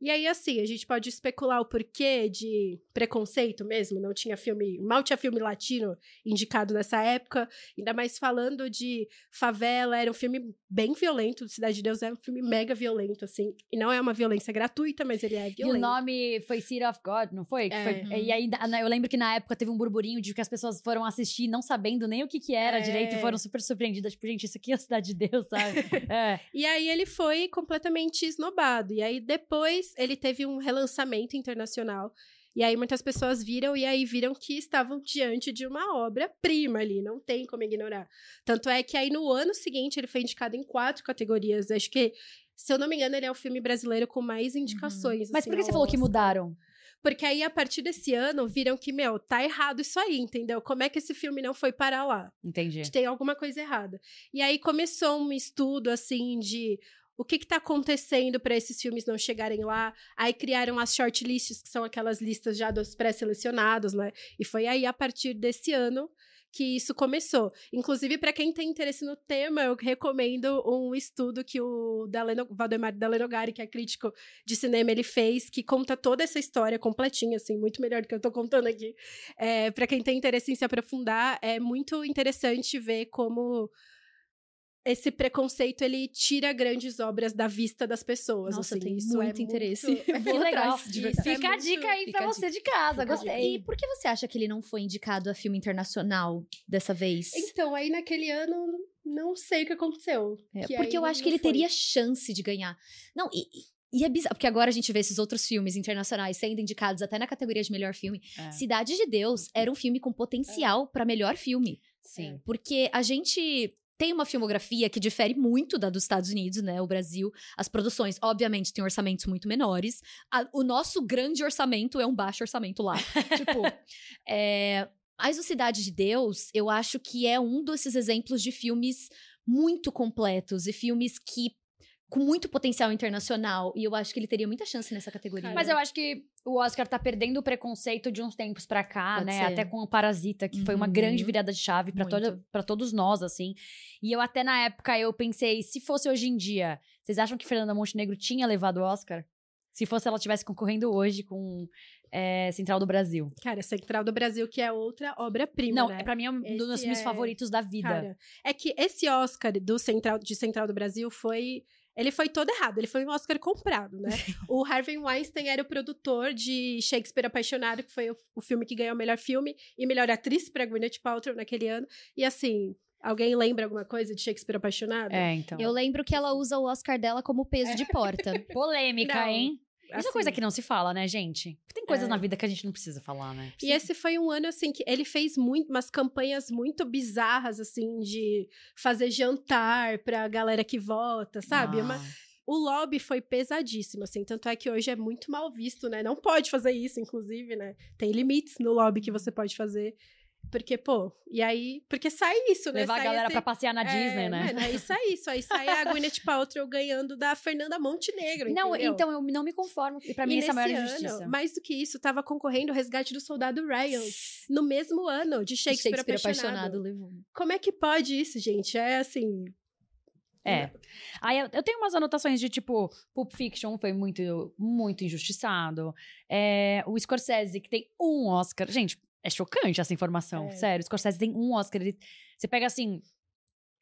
[SPEAKER 2] E aí, assim, a gente pode especular o porquê de preconceito mesmo. Não tinha filme, mal tinha filme latino indicado nessa época. Ainda mais falando de favela, era um filme bem violento. Cidade de Deus é um filme mega violento, assim. E não é uma violência gratuita, mas ele é
[SPEAKER 1] E o
[SPEAKER 2] violento.
[SPEAKER 1] nome foi City of God, não foi?
[SPEAKER 2] É.
[SPEAKER 1] foi- E aí, na- eu lembro que na época teve um burburinho de que as pessoas foram assistir não sabendo nem o que que era
[SPEAKER 2] É.
[SPEAKER 1] direito e foram super surpreendidas. Tipo, gente, isso aqui é a Cidade de Deus, sabe? é.
[SPEAKER 2] E aí ele foi completamente esnobado. E aí depois ele teve um relançamento internacional. E aí muitas pessoas viram e aí viram que estavam diante de uma obra-prima ali, não tem como ignorar. Tanto é que aí no ano seguinte ele foi indicado em quatro categorias. Acho que, se eu não me engano, ele é o filme brasileiro com mais indicações.
[SPEAKER 1] Mas
[SPEAKER 2] assim,
[SPEAKER 1] por que você falou que mudaram?
[SPEAKER 2] Porque aí, a partir desse ano, viram que, meu, tá errado isso aí, entendeu? Como é que esse filme não foi parar lá?
[SPEAKER 1] Entendi.
[SPEAKER 2] tem alguma coisa errada. E aí começou um estudo assim de o que está acontecendo para esses filmes não chegarem lá. Aí criaram as shortlists, que são aquelas listas já dos pré-selecionados, né? E foi aí a partir desse ano que isso começou. Inclusive, para quem tem interesse no tema, eu recomendo um estudo que o Daleno, Valdemar Dalenogari, que é crítico de cinema, ele fez, que conta toda essa história completinha, assim, muito melhor do que eu tô contando aqui. É, para quem tem interesse em se aprofundar, é muito interessante ver como esse preconceito ele tira grandes obras da vista das pessoas.
[SPEAKER 3] Nossa,
[SPEAKER 2] assim,
[SPEAKER 3] tem
[SPEAKER 2] isso
[SPEAKER 3] muito
[SPEAKER 2] é
[SPEAKER 3] interesse.
[SPEAKER 2] muito- é
[SPEAKER 3] vou
[SPEAKER 1] Que legal.
[SPEAKER 3] atrás, de
[SPEAKER 2] Isso
[SPEAKER 3] verdade.
[SPEAKER 2] é
[SPEAKER 1] Fica a
[SPEAKER 2] muito-
[SPEAKER 1] dica aí
[SPEAKER 3] fica
[SPEAKER 1] pra você de casa.
[SPEAKER 2] Fica
[SPEAKER 1] Gostei.
[SPEAKER 3] E por que você acha que ele não foi indicado a filme internacional dessa vez?
[SPEAKER 2] Então, aí naquele ano, não sei o que aconteceu.
[SPEAKER 3] É,
[SPEAKER 2] que
[SPEAKER 3] porque eu acho que ele
[SPEAKER 2] foi.
[SPEAKER 3] teria chance de ganhar. Não, e, e é bizarro, porque agora a gente vê esses outros filmes internacionais sendo indicados até na categoria de melhor filme.
[SPEAKER 1] É.
[SPEAKER 3] Cidade de Deus era um filme com potencial pra melhor filme.
[SPEAKER 1] Sim.
[SPEAKER 3] Porque a gente tem uma filmografia que difere muito da dos Estados Unidos, né? O Brasil. As produções, obviamente, têm orçamentos muito menores. A- o nosso grande orçamento é um baixo orçamento lá. tipo, é, mas o Cidade de Deus, eu acho que é um desses exemplos de filmes muito completos e filmes que com muito potencial internacional. E eu acho que ele teria muita chance nessa categoria.
[SPEAKER 1] Mas eu acho que o Oscar tá perdendo o preconceito de uns tempos pra cá,
[SPEAKER 3] Pode
[SPEAKER 1] né?
[SPEAKER 3] ser.
[SPEAKER 1] Até com o Parasita, que foi uma
[SPEAKER 3] Uhum.
[SPEAKER 1] grande virada de chave pra
[SPEAKER 3] Muito.
[SPEAKER 1] toda- pra todos nós, assim. E eu até na época eu pensei, se fosse hoje em dia, vocês acham que Fernanda Montenegro tinha levado o Oscar? Se fosse ela estivesse concorrendo hoje com é, Central do Brasil.
[SPEAKER 2] Cara, Central do Brasil, que é outra obra-prima,
[SPEAKER 1] Não,
[SPEAKER 2] né?
[SPEAKER 1] pra mim é um dos meus
[SPEAKER 2] Esse
[SPEAKER 1] filmes
[SPEAKER 2] é-
[SPEAKER 1] favoritos da vida.
[SPEAKER 2] Cara, é que esse Oscar do Central, de Central do Brasil foi. Ele foi todo errado, ele foi um Oscar comprado, né? o Harvey Weinstein era o produtor de Shakespeare Apaixonado, que foi o, o filme que ganhou o melhor filme e melhor atriz pra Gwyneth Paltrow naquele ano. E assim, alguém lembra alguma coisa de Shakespeare Apaixonado?
[SPEAKER 1] É, então.
[SPEAKER 3] Eu lembro que ela usa o Oscar dela como peso de porta.
[SPEAKER 1] Polêmica,
[SPEAKER 2] Não.
[SPEAKER 1] hein? Isso é coisa que não se fala, né, gente? Tem coisas
[SPEAKER 2] É.
[SPEAKER 1] na vida que a gente não precisa falar, né?
[SPEAKER 2] E esse foi um ano, assim, que ele fez muito, umas campanhas muito bizarras, assim, de fazer jantar pra galera que vota, sabe?
[SPEAKER 1] Ah.
[SPEAKER 2] Uma- o lobby foi pesadíssimo, assim, tanto é que hoje é muito mal visto, né? Não pode fazer isso, inclusive, né? Tem limites no lobby que você pode fazer. Porque, pô, e aí. Porque sai isso, né?
[SPEAKER 1] Levar a
[SPEAKER 2] sai
[SPEAKER 1] galera
[SPEAKER 2] esse-
[SPEAKER 1] pra passear na Disney,
[SPEAKER 2] é,
[SPEAKER 1] né?
[SPEAKER 2] Mano, aí sai isso. Aí sai a Gwyneth Paltrow ganhando da Fernanda Montenegro.
[SPEAKER 1] Não,
[SPEAKER 2] entendeu?
[SPEAKER 1] então eu não me conformo. E pra mim
[SPEAKER 2] E
[SPEAKER 1] isso é a maior injustiça.
[SPEAKER 2] ano, mais do que isso, tava concorrendo o resgate do soldado Ryan. No mesmo ano, de Shakespeare,
[SPEAKER 3] Shakespeare
[SPEAKER 2] apaixonado.
[SPEAKER 3] apaixonado.
[SPEAKER 2] Como é que pode isso, gente? É assim.
[SPEAKER 1] É. Aí eu, eu tenho umas anotações de tipo, Pulp Fiction foi muito, muito injustiçado. É, o Scorsese, que tem um Oscar. Gente, é chocante essa informação.
[SPEAKER 2] É.
[SPEAKER 1] Sério, o Scorsese tem um Oscar. Ele, você pega assim.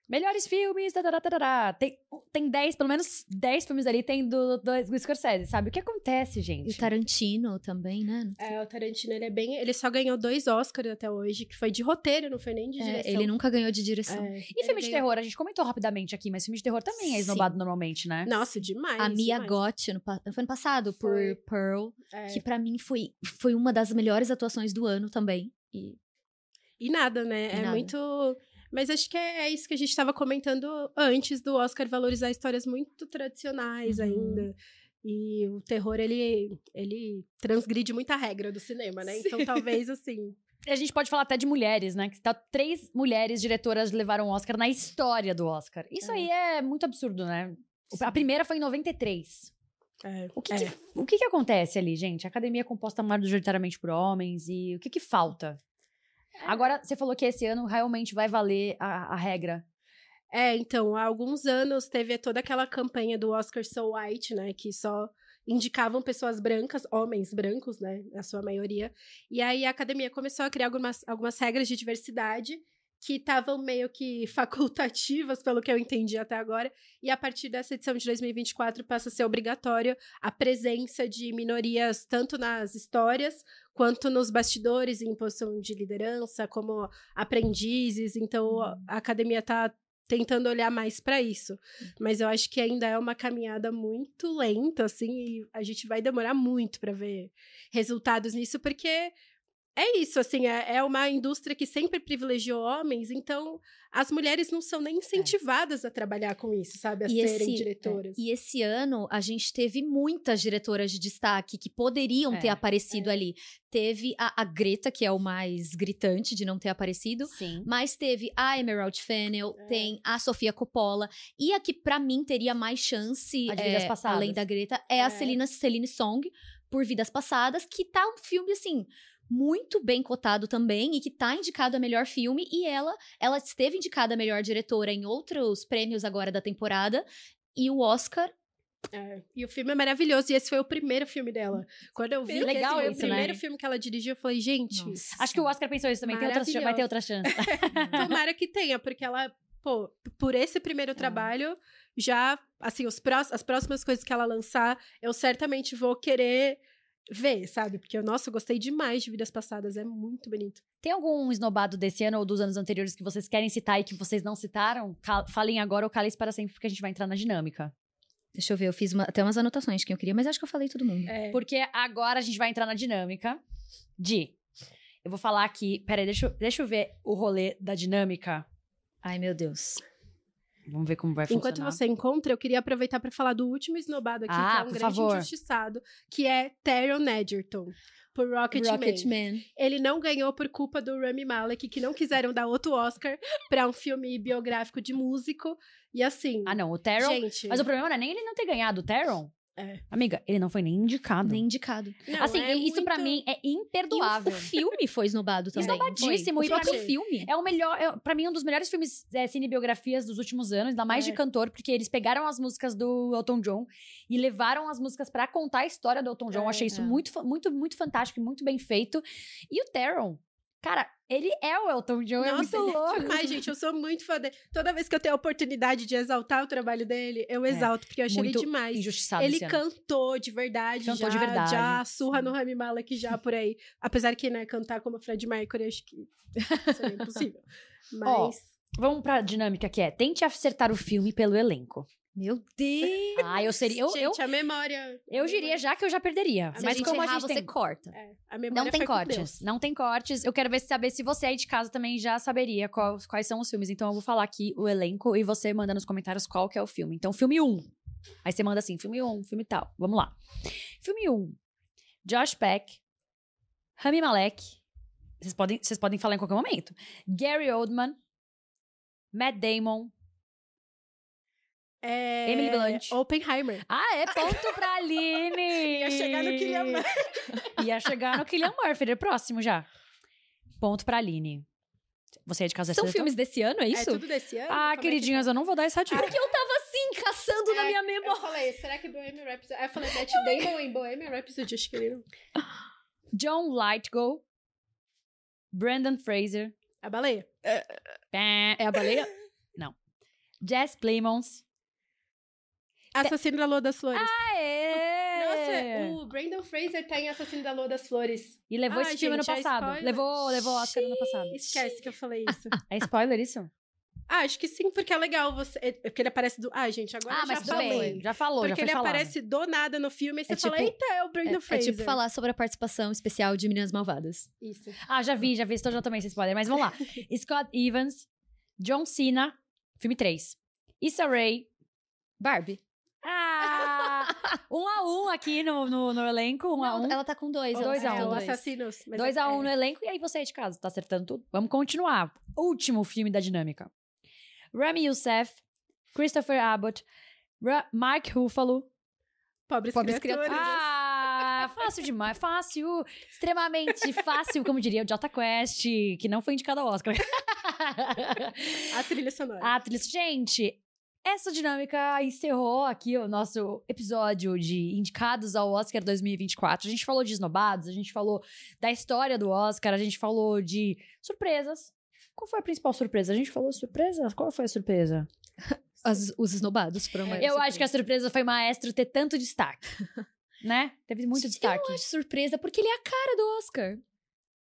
[SPEAKER 1] Melhores filmes, tarará, tarará. Tem, tem 10, pelo menos 10 filmes ali tem do, do, do Scorsese, sabe? O que acontece,
[SPEAKER 3] E
[SPEAKER 1] gente?
[SPEAKER 3] o Tarantino também, né?
[SPEAKER 2] É, o Tarantino, ele é bem. Ele só ganhou dois Oscars até hoje, que foi de roteiro, não foi nem de
[SPEAKER 3] É,
[SPEAKER 2] direção.
[SPEAKER 3] ele nunca ganhou de direção.
[SPEAKER 2] É,
[SPEAKER 1] E filme de
[SPEAKER 2] ganhou-
[SPEAKER 1] terror? A gente comentou rapidamente aqui, mas filme de terror também é
[SPEAKER 3] Sim.
[SPEAKER 1] esnobado normalmente, né?
[SPEAKER 2] Nossa, demais.
[SPEAKER 3] a Mia. Gotti, no, foi ano passado, por
[SPEAKER 2] Foi.
[SPEAKER 3] Pearl,
[SPEAKER 2] É.
[SPEAKER 3] que pra mim foi, foi uma das melhores atuações do ano também. E
[SPEAKER 2] E nada, né?
[SPEAKER 3] E
[SPEAKER 2] é
[SPEAKER 3] nada.
[SPEAKER 2] muito. Mas acho que é, é isso que a gente estava comentando antes do Oscar valorizar histórias muito tradicionais
[SPEAKER 3] Uhum.
[SPEAKER 2] ainda. E o terror, ele, ele transgride muita regra do cinema, né? Então talvez assim.
[SPEAKER 1] A gente pode falar até de mulheres, né? Que tá, três mulheres diretoras levaram o Oscar na história do Oscar. Isso
[SPEAKER 2] É.
[SPEAKER 1] aí é muito absurdo, né? A primeira foi em 93.
[SPEAKER 2] É,
[SPEAKER 1] O que,
[SPEAKER 2] é.
[SPEAKER 1] que- o que, que acontece ali, gente? A academia é composta majoritariamente por homens e o que, que falta? Agora, você falou que esse ano realmente vai valer a, a regra.
[SPEAKER 2] É, então, há alguns anos teve toda aquela campanha do Oscar So White, né? Que só indicavam pessoas brancas, homens brancos, né? Na sua maioria. E aí a academia começou a criar algumas, algumas regras de diversidade que estavam meio que facultativas, pelo que eu entendi até agora. E a partir dessa edição de 2024 passa a ser obrigatório a presença de minorias tanto nas histórias quanto nos bastidores em posição de liderança, como aprendizes. Então a academia está tentando olhar mais para isso. Mas eu acho que ainda é uma caminhada muito lenta, assim, e a gente vai demorar muito para ver resultados nisso, porque é isso, assim, é, é uma indústria que sempre privilegiou homens, então as mulheres não são nem incentivadas a trabalhar com isso, sabe? A
[SPEAKER 3] E
[SPEAKER 2] serem
[SPEAKER 3] esse,
[SPEAKER 2] diretoras.
[SPEAKER 3] é, e esse ano a gente teve muitas diretoras de destaque que poderiam
[SPEAKER 1] É,
[SPEAKER 3] ter aparecido ali. Teve a, a Greta, que é o mais gritante de não ter aparecido.
[SPEAKER 1] Sim.
[SPEAKER 3] Mas teve a Emerald Fennel,
[SPEAKER 2] É.
[SPEAKER 3] tem a Sofia Coppola. E a que, pra mim, teria mais chance,
[SPEAKER 1] A de Vidas
[SPEAKER 3] é,
[SPEAKER 1] Passadas.
[SPEAKER 3] além da Greta, é,
[SPEAKER 2] É.
[SPEAKER 3] a Celina, Celine Song, por Vidas Passadas, que tá um filme, assim, muito bem cotado também e que tá indicado a melhor filme. E ela, ela esteve indicada a melhor diretora em outros prêmios agora da temporada. E o Oscar
[SPEAKER 2] É, E o filme é maravilhoso, e esse foi o primeiro filme dela. Quando eu vi que
[SPEAKER 1] Legal
[SPEAKER 2] esse foi
[SPEAKER 1] isso,
[SPEAKER 2] o primeiro
[SPEAKER 1] né?
[SPEAKER 2] filme que ela dirigiu, eu falei, gente,
[SPEAKER 3] Nossa.
[SPEAKER 1] Acho que o Oscar pensou isso também. Tem outra, vai ter outra chance.
[SPEAKER 2] tomara que tenha, porque ela, pô, por esse primeiro trabalho, já, assim, os prós, as próximas coisas que ela lançar, eu certamente vou querer ver, sabe? Porque, nossa, eu gostei demais de Vidas Passadas, é muito bonito.
[SPEAKER 1] Tem algum esnobado desse ano ou dos anos anteriores que vocês querem citar e que vocês não citaram? Cal- Falem agora ou calem para sempre, porque a gente vai entrar na dinâmica.
[SPEAKER 3] Deixa eu ver, eu fiz uma- até umas anotações que eu queria, mas acho que eu falei todo mundo.
[SPEAKER 2] É,
[SPEAKER 1] Porque agora a gente vai entrar na dinâmica de. Eu vou falar aqui. Peraí, deixa, eu- deixa eu ver o rolê da dinâmica.
[SPEAKER 3] Ai, meu Deus.
[SPEAKER 1] Vamos ver como vai
[SPEAKER 2] Enquanto
[SPEAKER 1] funcionar.
[SPEAKER 2] você encontra, eu queria aproveitar para falar do último esnobado aqui,
[SPEAKER 1] Ah,
[SPEAKER 2] que é um grande
[SPEAKER 1] favor.
[SPEAKER 2] injustiçado, que é Taron Egerton, por Rocketman.
[SPEAKER 3] Rocketman.
[SPEAKER 2] Ele não ganhou por culpa do Rami Malek, que não quiseram dar outro Oscar para um filme biográfico de músico. E assim,
[SPEAKER 1] Ah, não. O Taron.
[SPEAKER 2] gente...
[SPEAKER 1] Mas o problema não é nem ele não ter ganhado o Taron.
[SPEAKER 2] É.
[SPEAKER 1] Amiga, ele não foi nem indicado.
[SPEAKER 3] Nem indicado.
[SPEAKER 2] Não,
[SPEAKER 1] assim,
[SPEAKER 2] é
[SPEAKER 1] isso pra
[SPEAKER 2] muito-
[SPEAKER 1] mim é
[SPEAKER 3] E o,
[SPEAKER 1] imperdoável.
[SPEAKER 3] o filme foi esnobado também.
[SPEAKER 1] Esnobadíssimo,
[SPEAKER 3] Foi.
[SPEAKER 1] e
[SPEAKER 3] O próprio filme.
[SPEAKER 1] É o melhor, é, pra mim, um dos melhores filmes é, cinebiografias dos últimos anos, ainda mais
[SPEAKER 2] É.
[SPEAKER 1] de cantor, porque eles pegaram as músicas do Elton John e levaram as músicas pra contar a história do Elton John. Eu achei isso
[SPEAKER 3] é.
[SPEAKER 1] muito, fa- muito, muito fantástico e muito bem feito. E o Taron, cara, ele é o Elton John, é muito
[SPEAKER 2] ele
[SPEAKER 1] louco.
[SPEAKER 2] demais, gente. Eu sou muito fã dele. Toda vez que eu tenho a oportunidade de exaltar o trabalho dele, eu exalto, porque eu achei
[SPEAKER 1] É, muito
[SPEAKER 2] ele demais.
[SPEAKER 1] Injustiçado
[SPEAKER 2] Ele cantou de verdade,
[SPEAKER 1] Cantou
[SPEAKER 2] já,
[SPEAKER 1] de verdade.
[SPEAKER 2] já surra no Rami Malek já por aí. Apesar que, né, cantar como Fred Mercury, acho que seria impossível. Mas...
[SPEAKER 1] Ó, Vamos pra dinâmica que é, tente acertar o filme pelo elenco.
[SPEAKER 3] Meu Deus!
[SPEAKER 1] Ah, eu seria. Eu, eu,
[SPEAKER 2] Gente, a memória.
[SPEAKER 1] eu diria já que eu já perderia.
[SPEAKER 3] Se
[SPEAKER 1] mas
[SPEAKER 3] a gente
[SPEAKER 1] como a
[SPEAKER 3] errar,
[SPEAKER 1] gente
[SPEAKER 3] você
[SPEAKER 1] tem...
[SPEAKER 3] corta.
[SPEAKER 2] É, a memória
[SPEAKER 1] Não tem cortes. Não tem cortes. Eu quero ver saber se você aí de casa também já saberia qual- quais são os filmes. Então eu vou falar aqui o elenco e você manda nos comentários qual que é o filme. Então, filme 1. Aí você manda assim, filme 1, filme tal. Vamos lá. Filme 1. Josh Peck. Rami Malek. Vocês podem, vocês podem falar em qualquer momento. Gary Oldman. Matt Damon.
[SPEAKER 2] É,
[SPEAKER 1] Emily Blunt.
[SPEAKER 2] Oppenheimer.
[SPEAKER 1] Ah, é ponto pra Aline!
[SPEAKER 2] Ia chegar no Cillian Murphy.
[SPEAKER 1] Ia chegar no Killian Murphy, é próximo já. Ponto pra Aline. Você é de casa
[SPEAKER 3] São filmes desse ano, é
[SPEAKER 2] É
[SPEAKER 3] isso?
[SPEAKER 2] tudo desse ano?
[SPEAKER 1] Ah,
[SPEAKER 2] é que
[SPEAKER 1] queridinhas,
[SPEAKER 2] tá?
[SPEAKER 1] eu não vou dar essa dica.
[SPEAKER 3] Porque eu tava assim, caçando na
[SPEAKER 2] É,
[SPEAKER 3] minha
[SPEAKER 2] Eu
[SPEAKER 3] memória.
[SPEAKER 2] falei, será que Bohemian Rhapsody... Eu falei, Matt Damon em Bohemian Rhapsody, acho que ele não...
[SPEAKER 1] John Lightgo. Brandon Fraser.
[SPEAKER 2] A baleia.
[SPEAKER 3] É a baleia?
[SPEAKER 1] Jess Plemons.
[SPEAKER 2] Assassino da Lua das Flores.
[SPEAKER 1] Aê!
[SPEAKER 2] Nossa, o Brandon Fraser tá em Assassino da Lua das Flores.
[SPEAKER 1] E levou
[SPEAKER 2] Ah,
[SPEAKER 1] esse filme
[SPEAKER 2] gente,
[SPEAKER 1] ano
[SPEAKER 2] é
[SPEAKER 1] passado.
[SPEAKER 2] spoiler.
[SPEAKER 1] levou, levou Oscar ano passado.
[SPEAKER 2] Esquece que eu falei isso.
[SPEAKER 1] É spoiler isso?
[SPEAKER 2] ah, acho que sim, porque é legal você... é- Porque ele aparece do... Ah, gente, agora
[SPEAKER 1] ah, mas
[SPEAKER 2] já
[SPEAKER 1] tudo
[SPEAKER 2] falei.
[SPEAKER 1] bem. Já falou, já
[SPEAKER 2] Porque
[SPEAKER 1] foi
[SPEAKER 2] ele
[SPEAKER 1] falado.
[SPEAKER 2] aparece do nada no filme e você
[SPEAKER 3] É
[SPEAKER 2] fala,
[SPEAKER 3] tipo-
[SPEAKER 2] eita, é o Brandon
[SPEAKER 3] É, é
[SPEAKER 2] Fraser.
[SPEAKER 3] tipo falar sobre a participação especial de Meninas Malvadas.
[SPEAKER 2] Isso.
[SPEAKER 1] Ah, já vi, já vi. Estou já também sem spoiler. Mas vamos lá. Scott Evans. John Cena. Filme 3. Issa Rae.
[SPEAKER 3] Barbie.
[SPEAKER 1] Ah! um a um aqui no, no, no elenco. Um a
[SPEAKER 3] Não,
[SPEAKER 1] um.
[SPEAKER 3] ela tá com dois. ela
[SPEAKER 1] Dois a
[SPEAKER 3] acertou
[SPEAKER 1] um.
[SPEAKER 2] É,
[SPEAKER 3] dois.
[SPEAKER 2] Assassinos. mas
[SPEAKER 1] 2
[SPEAKER 2] é-
[SPEAKER 1] a 1 um
[SPEAKER 2] é.
[SPEAKER 1] no elenco. E aí você aí de casa, tá acertando tudo? Vamos continuar. Último filme da dinâmica. Rami Youssef. Christopher Abbott. Ra- Mark Ruffalo.
[SPEAKER 2] Pobres,
[SPEAKER 3] Pobres
[SPEAKER 2] criaturas.
[SPEAKER 1] Ah, fácil demais. Fácil. Extremamente fácil, como diria o Jota Quest, que não foi indicado ao Oscar.
[SPEAKER 2] A trilha sonora.
[SPEAKER 1] Ah, trilha- Gente, essa dinâmica encerrou aqui o nosso episódio de indicados ao Oscar 2024. A gente falou de esnobados, a gente falou da história do Oscar, a gente falou de surpresas. Qual foi a principal surpresa? A gente falou surpresa? Qual foi a surpresa?
[SPEAKER 3] As- os esnobados foram uma
[SPEAKER 1] Eu acho que a surpresa foi Maestro ter tanto destaque. né? Teve muito
[SPEAKER 3] Eu
[SPEAKER 1] destaque.
[SPEAKER 3] não acho surpresa, porque ele é a cara do Oscar.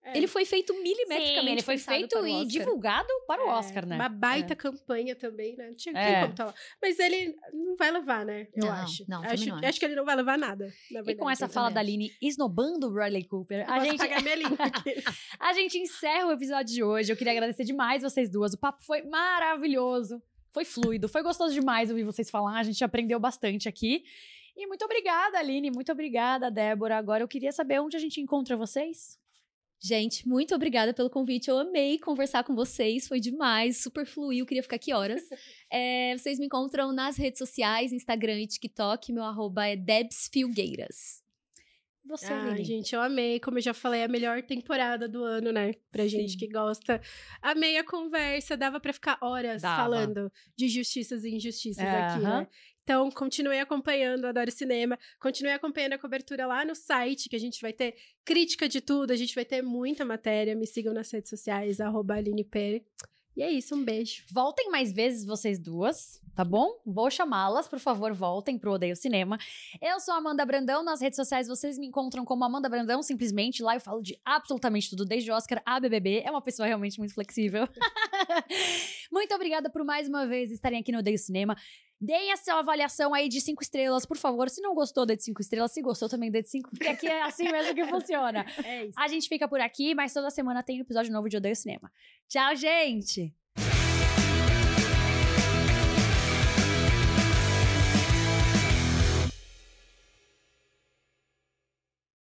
[SPEAKER 2] É.
[SPEAKER 3] Ele foi feito milimetricamente
[SPEAKER 1] Sim, ele foi feito e divulgado para o
[SPEAKER 2] É,
[SPEAKER 1] Oscar, né?
[SPEAKER 2] Uma baita campanha também, né? Não tinha
[SPEAKER 1] É.
[SPEAKER 2] como tá lá. Mas ele não vai levar, né? Eu
[SPEAKER 3] Não,
[SPEAKER 2] acho.
[SPEAKER 3] não,
[SPEAKER 2] acho,
[SPEAKER 3] não acho.
[SPEAKER 2] acho que ele não vai levar nada. na
[SPEAKER 1] E com
[SPEAKER 2] verdade.
[SPEAKER 1] essa
[SPEAKER 3] eu
[SPEAKER 1] fala da. Aline esnobando o Bradley Cooper, a gente,
[SPEAKER 2] pagar minha língua aqui.
[SPEAKER 1] a gente encerra o episódio de hoje. Eu queria agradecer demais vocês duas. O papo foi maravilhoso, foi fluido, foi gostoso demais ouvir vocês falar. A gente aprendeu bastante aqui. E muito obrigada, Aline. Muito obrigada, Débora. Agora eu queria saber onde a gente encontra vocês.
[SPEAKER 3] Gente, muito obrigada pelo convite. Eu amei conversar com vocês, foi demais, super fluiu, queria ficar aqui horas. É, vocês me encontram nas redes sociais, Instagram e TikTok. Meu arroba é Debs Filgueiras.
[SPEAKER 1] Você,
[SPEAKER 2] Ai,
[SPEAKER 1] Aline.
[SPEAKER 2] gente, eu amei. Como eu já falei, é a melhor temporada do ano, né? Pra gente
[SPEAKER 3] Sim.
[SPEAKER 2] que gosta. Amei a conversa. Dava pra ficar horas
[SPEAKER 1] Dava.
[SPEAKER 2] falando de justiças e injustiças
[SPEAKER 1] É,
[SPEAKER 2] aqui,
[SPEAKER 1] aham.
[SPEAKER 2] né? Então, continue acompanhando Adoro Cinema. Continue acompanhando a cobertura lá no site, que a gente vai ter crítica de tudo. A gente vai ter muita matéria. Me sigam nas redes sociais, arroba Aline Pere. E é isso, um beijo.
[SPEAKER 1] Voltem mais vezes vocês duas, tá bom? Vou chamá-las, por favor, voltem pro Odeio Cinema. Eu sou Amanda Brandão, nas redes sociais vocês me encontram como Amanda Brandão, simplesmente. Lá eu falo de absolutamente tudo, desde Oscar a BBB. É uma pessoa realmente muito flexível. muito obrigada por mais uma vez estarem aqui no Odeio Cinema. Deem a sua avaliação aí de cinco estrelas, por favor. Se não gostou, dê de cinco estrelas. Se gostou, também dê de cinco, porque aqui é assim mesmo que funciona.
[SPEAKER 2] É isso.
[SPEAKER 1] A gente fica por aqui, mas toda semana tem um episódio novo de Odeio Cinema. Tchau, gente!